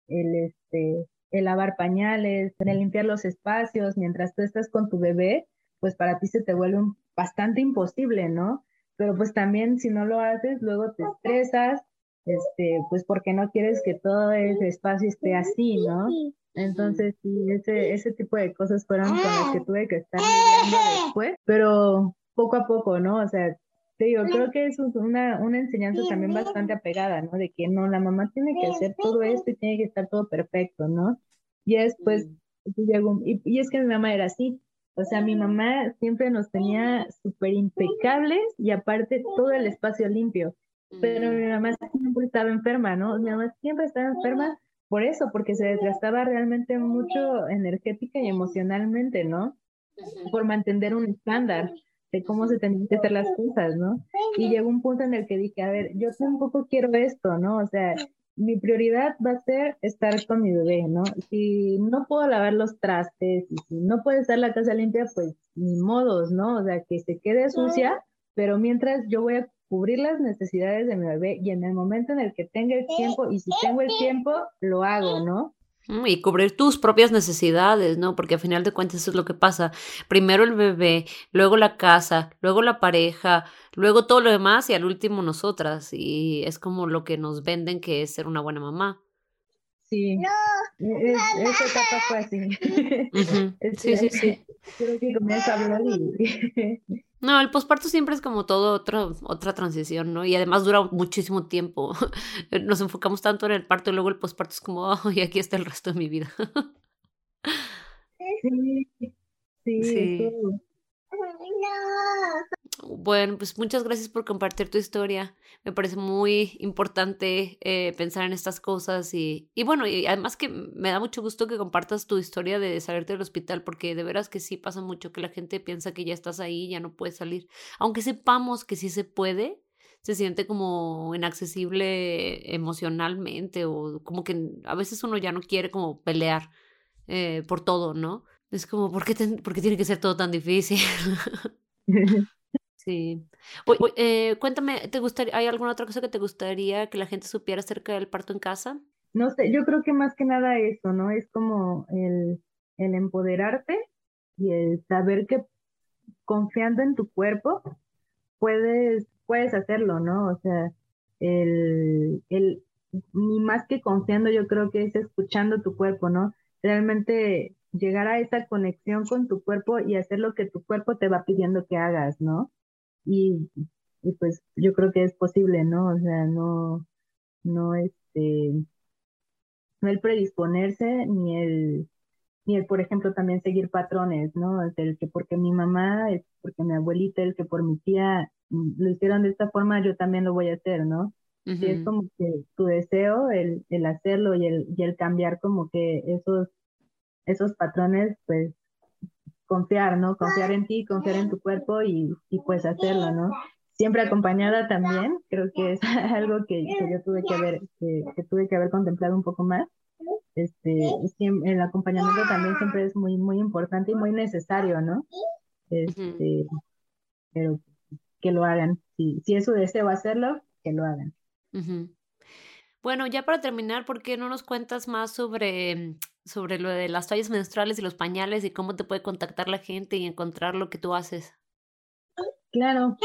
el, este, el lavar pañales, el limpiar los espacios mientras tú estás con tu bebé, pues para ti se te vuelve bastante imposible, ¿no? Pero pues también si no lo haces, luego te estresas, este, pues porque no quieres que todo ese espacio esté así, ¿no? Entonces, sí, ese, ese tipo de cosas fueron con las que tuve que estar lidiando después, pero poco a poco, ¿no? O sea, te digo, creo que es una, una enseñanza también bastante apegada, ¿no? De que no, la mamá tiene que hacer todo esto y tiene que estar todo perfecto, ¿no? Y después, y, y es que mi mamá era así, o sea, mi mamá siempre nos tenía súper impecables y aparte todo el espacio limpio. Pero mi mamá siempre estaba enferma, ¿no? Mi mamá siempre estaba enferma por eso, porque se desgastaba realmente mucho energética y emocionalmente, ¿no? Por mantener un estándar de cómo se tenían que hacer las cosas, ¿no? Y llegó un punto en el que dije, a ver, yo tampoco quiero esto, ¿no? O sea, mi prioridad va a ser estar con mi bebé, ¿no? Si no puedo lavar los trastes y si no puede estar la casa limpia, pues ni modos, ¿no? O sea, que se quede sucia, pero mientras yo voy a cubrir las necesidades de mi bebé y en el momento en el que tenga el tiempo y si tengo el tiempo, lo hago, ¿no? Y cubrir tus propias necesidades, ¿no? Porque al final de cuentas eso es lo que pasa. Primero el bebé, luego la casa, luego la pareja, luego todo lo demás y al último nosotras. Y es como lo que nos venden que es ser una buena mamá. Sí. E-, esa etapa fue así. Sí, sí, sí. Creo que comienza a hablar y... No, el posparto siempre es como todo otro, otra transición, ¿no? Y además dura muchísimo tiempo. Nos enfocamos tanto en el parto y luego el posparto es como, oh, y aquí está el resto de mi vida. sí, sí. sí. Bueno, pues muchas gracias por compartir tu historia. Me parece muy importante eh, pensar en estas cosas y, y bueno, y además que me da mucho gusto que compartas tu historia de salirte del hospital porque de veras que sí pasa mucho que la gente piensa que ya estás ahí ya no puedes salir. Aunque sepamos que sí se puede, se siente como inaccesible emocionalmente o como que a veces uno ya no quiere como pelear eh, por todo, ¿no? Es como, ¿por qué, ¿por qué tiene que ser todo tan difícil? Sí. Eh, cuéntame, ¿te gustaría, ¿hay alguna otra cosa que te gustaría que la gente supiera acerca del parto en casa? No sé, yo creo que más que nada eso, ¿no? Es como el, el empoderarte y el saber que confiando en tu cuerpo puedes, puedes hacerlo, ¿no? O sea, el, el, ni más que confiando, yo creo que es escuchando tu cuerpo, ¿no? Realmente llegar a esa conexión con tu cuerpo y hacer lo que tu cuerpo te va pidiendo que hagas, ¿no? Y, pues yo creo que es posible, ¿no? O sea, no, no este, no el predisponerse ni el, ni el, por ejemplo, también seguir patrones, ¿no? el que porque mi mamá, es porque mi abuelita, el que por mi tía mm, lo hicieron de esta forma, yo también lo voy a hacer, ¿no? Y es como que tu deseo, el, el hacerlo y el, y el cambiar como que esos, esos patrones, pues confiar, ¿no? Confiar en ti, confiar en tu cuerpo y, y pues hacerlo, ¿no? Siempre acompañada también, creo que es algo que, yo tuve que haber, que, tuve que haber contemplado un poco más. Este, el acompañamiento también siempre es muy, muy importante y muy necesario, ¿no? Este, pero que lo hagan. Si, si es su deseo hacerlo, que lo hagan. Bueno, ya para terminar, ¿por qué no nos cuentas más sobre sobre lo de las toallas menstruales y los pañales y cómo te puede contactar la gente y encontrar lo que tú haces. Claro,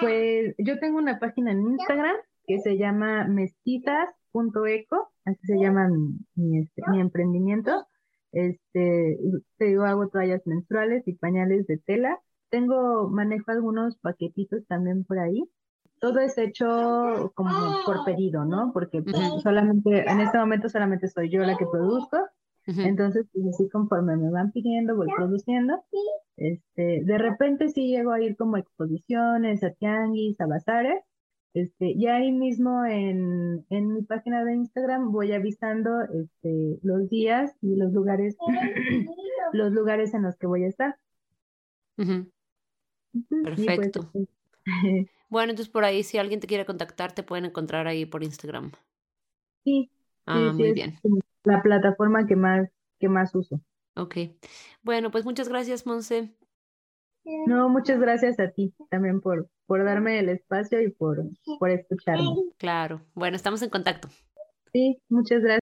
pues yo tengo una página en Instagram que se llama mestizas.eco, así se llama mi, este, mi, emprendimiento. Este, te digo, hago toallas menstruales y pañales de tela. Tengo, manejo algunos paquetitos también por ahí. Todo es hecho como por pedido, ¿no? Porque pues, solamente, en este momento solamente soy yo la que produzco entonces, pues así conforme me van pidiendo, voy produciendo. Este, de repente sí llego a ir como a exposiciones, a tianguis, a bazares. Este, y ahí mismo en, en mi página de Instagram voy avisando este, los días y los lugares, los lugares en los que voy a estar. Pues, Perfecto. bueno, entonces por ahí si alguien te quiere contactar, te pueden encontrar ahí por Instagram. Sí. Ah, muy bien la plataforma que más, que más uso. Ok. Bueno, pues muchas gracias, Monse. No, muchas gracias a ti también por, por darme el espacio y por, por escucharme. Claro. Bueno, estamos en contacto. Sí, muchas gracias.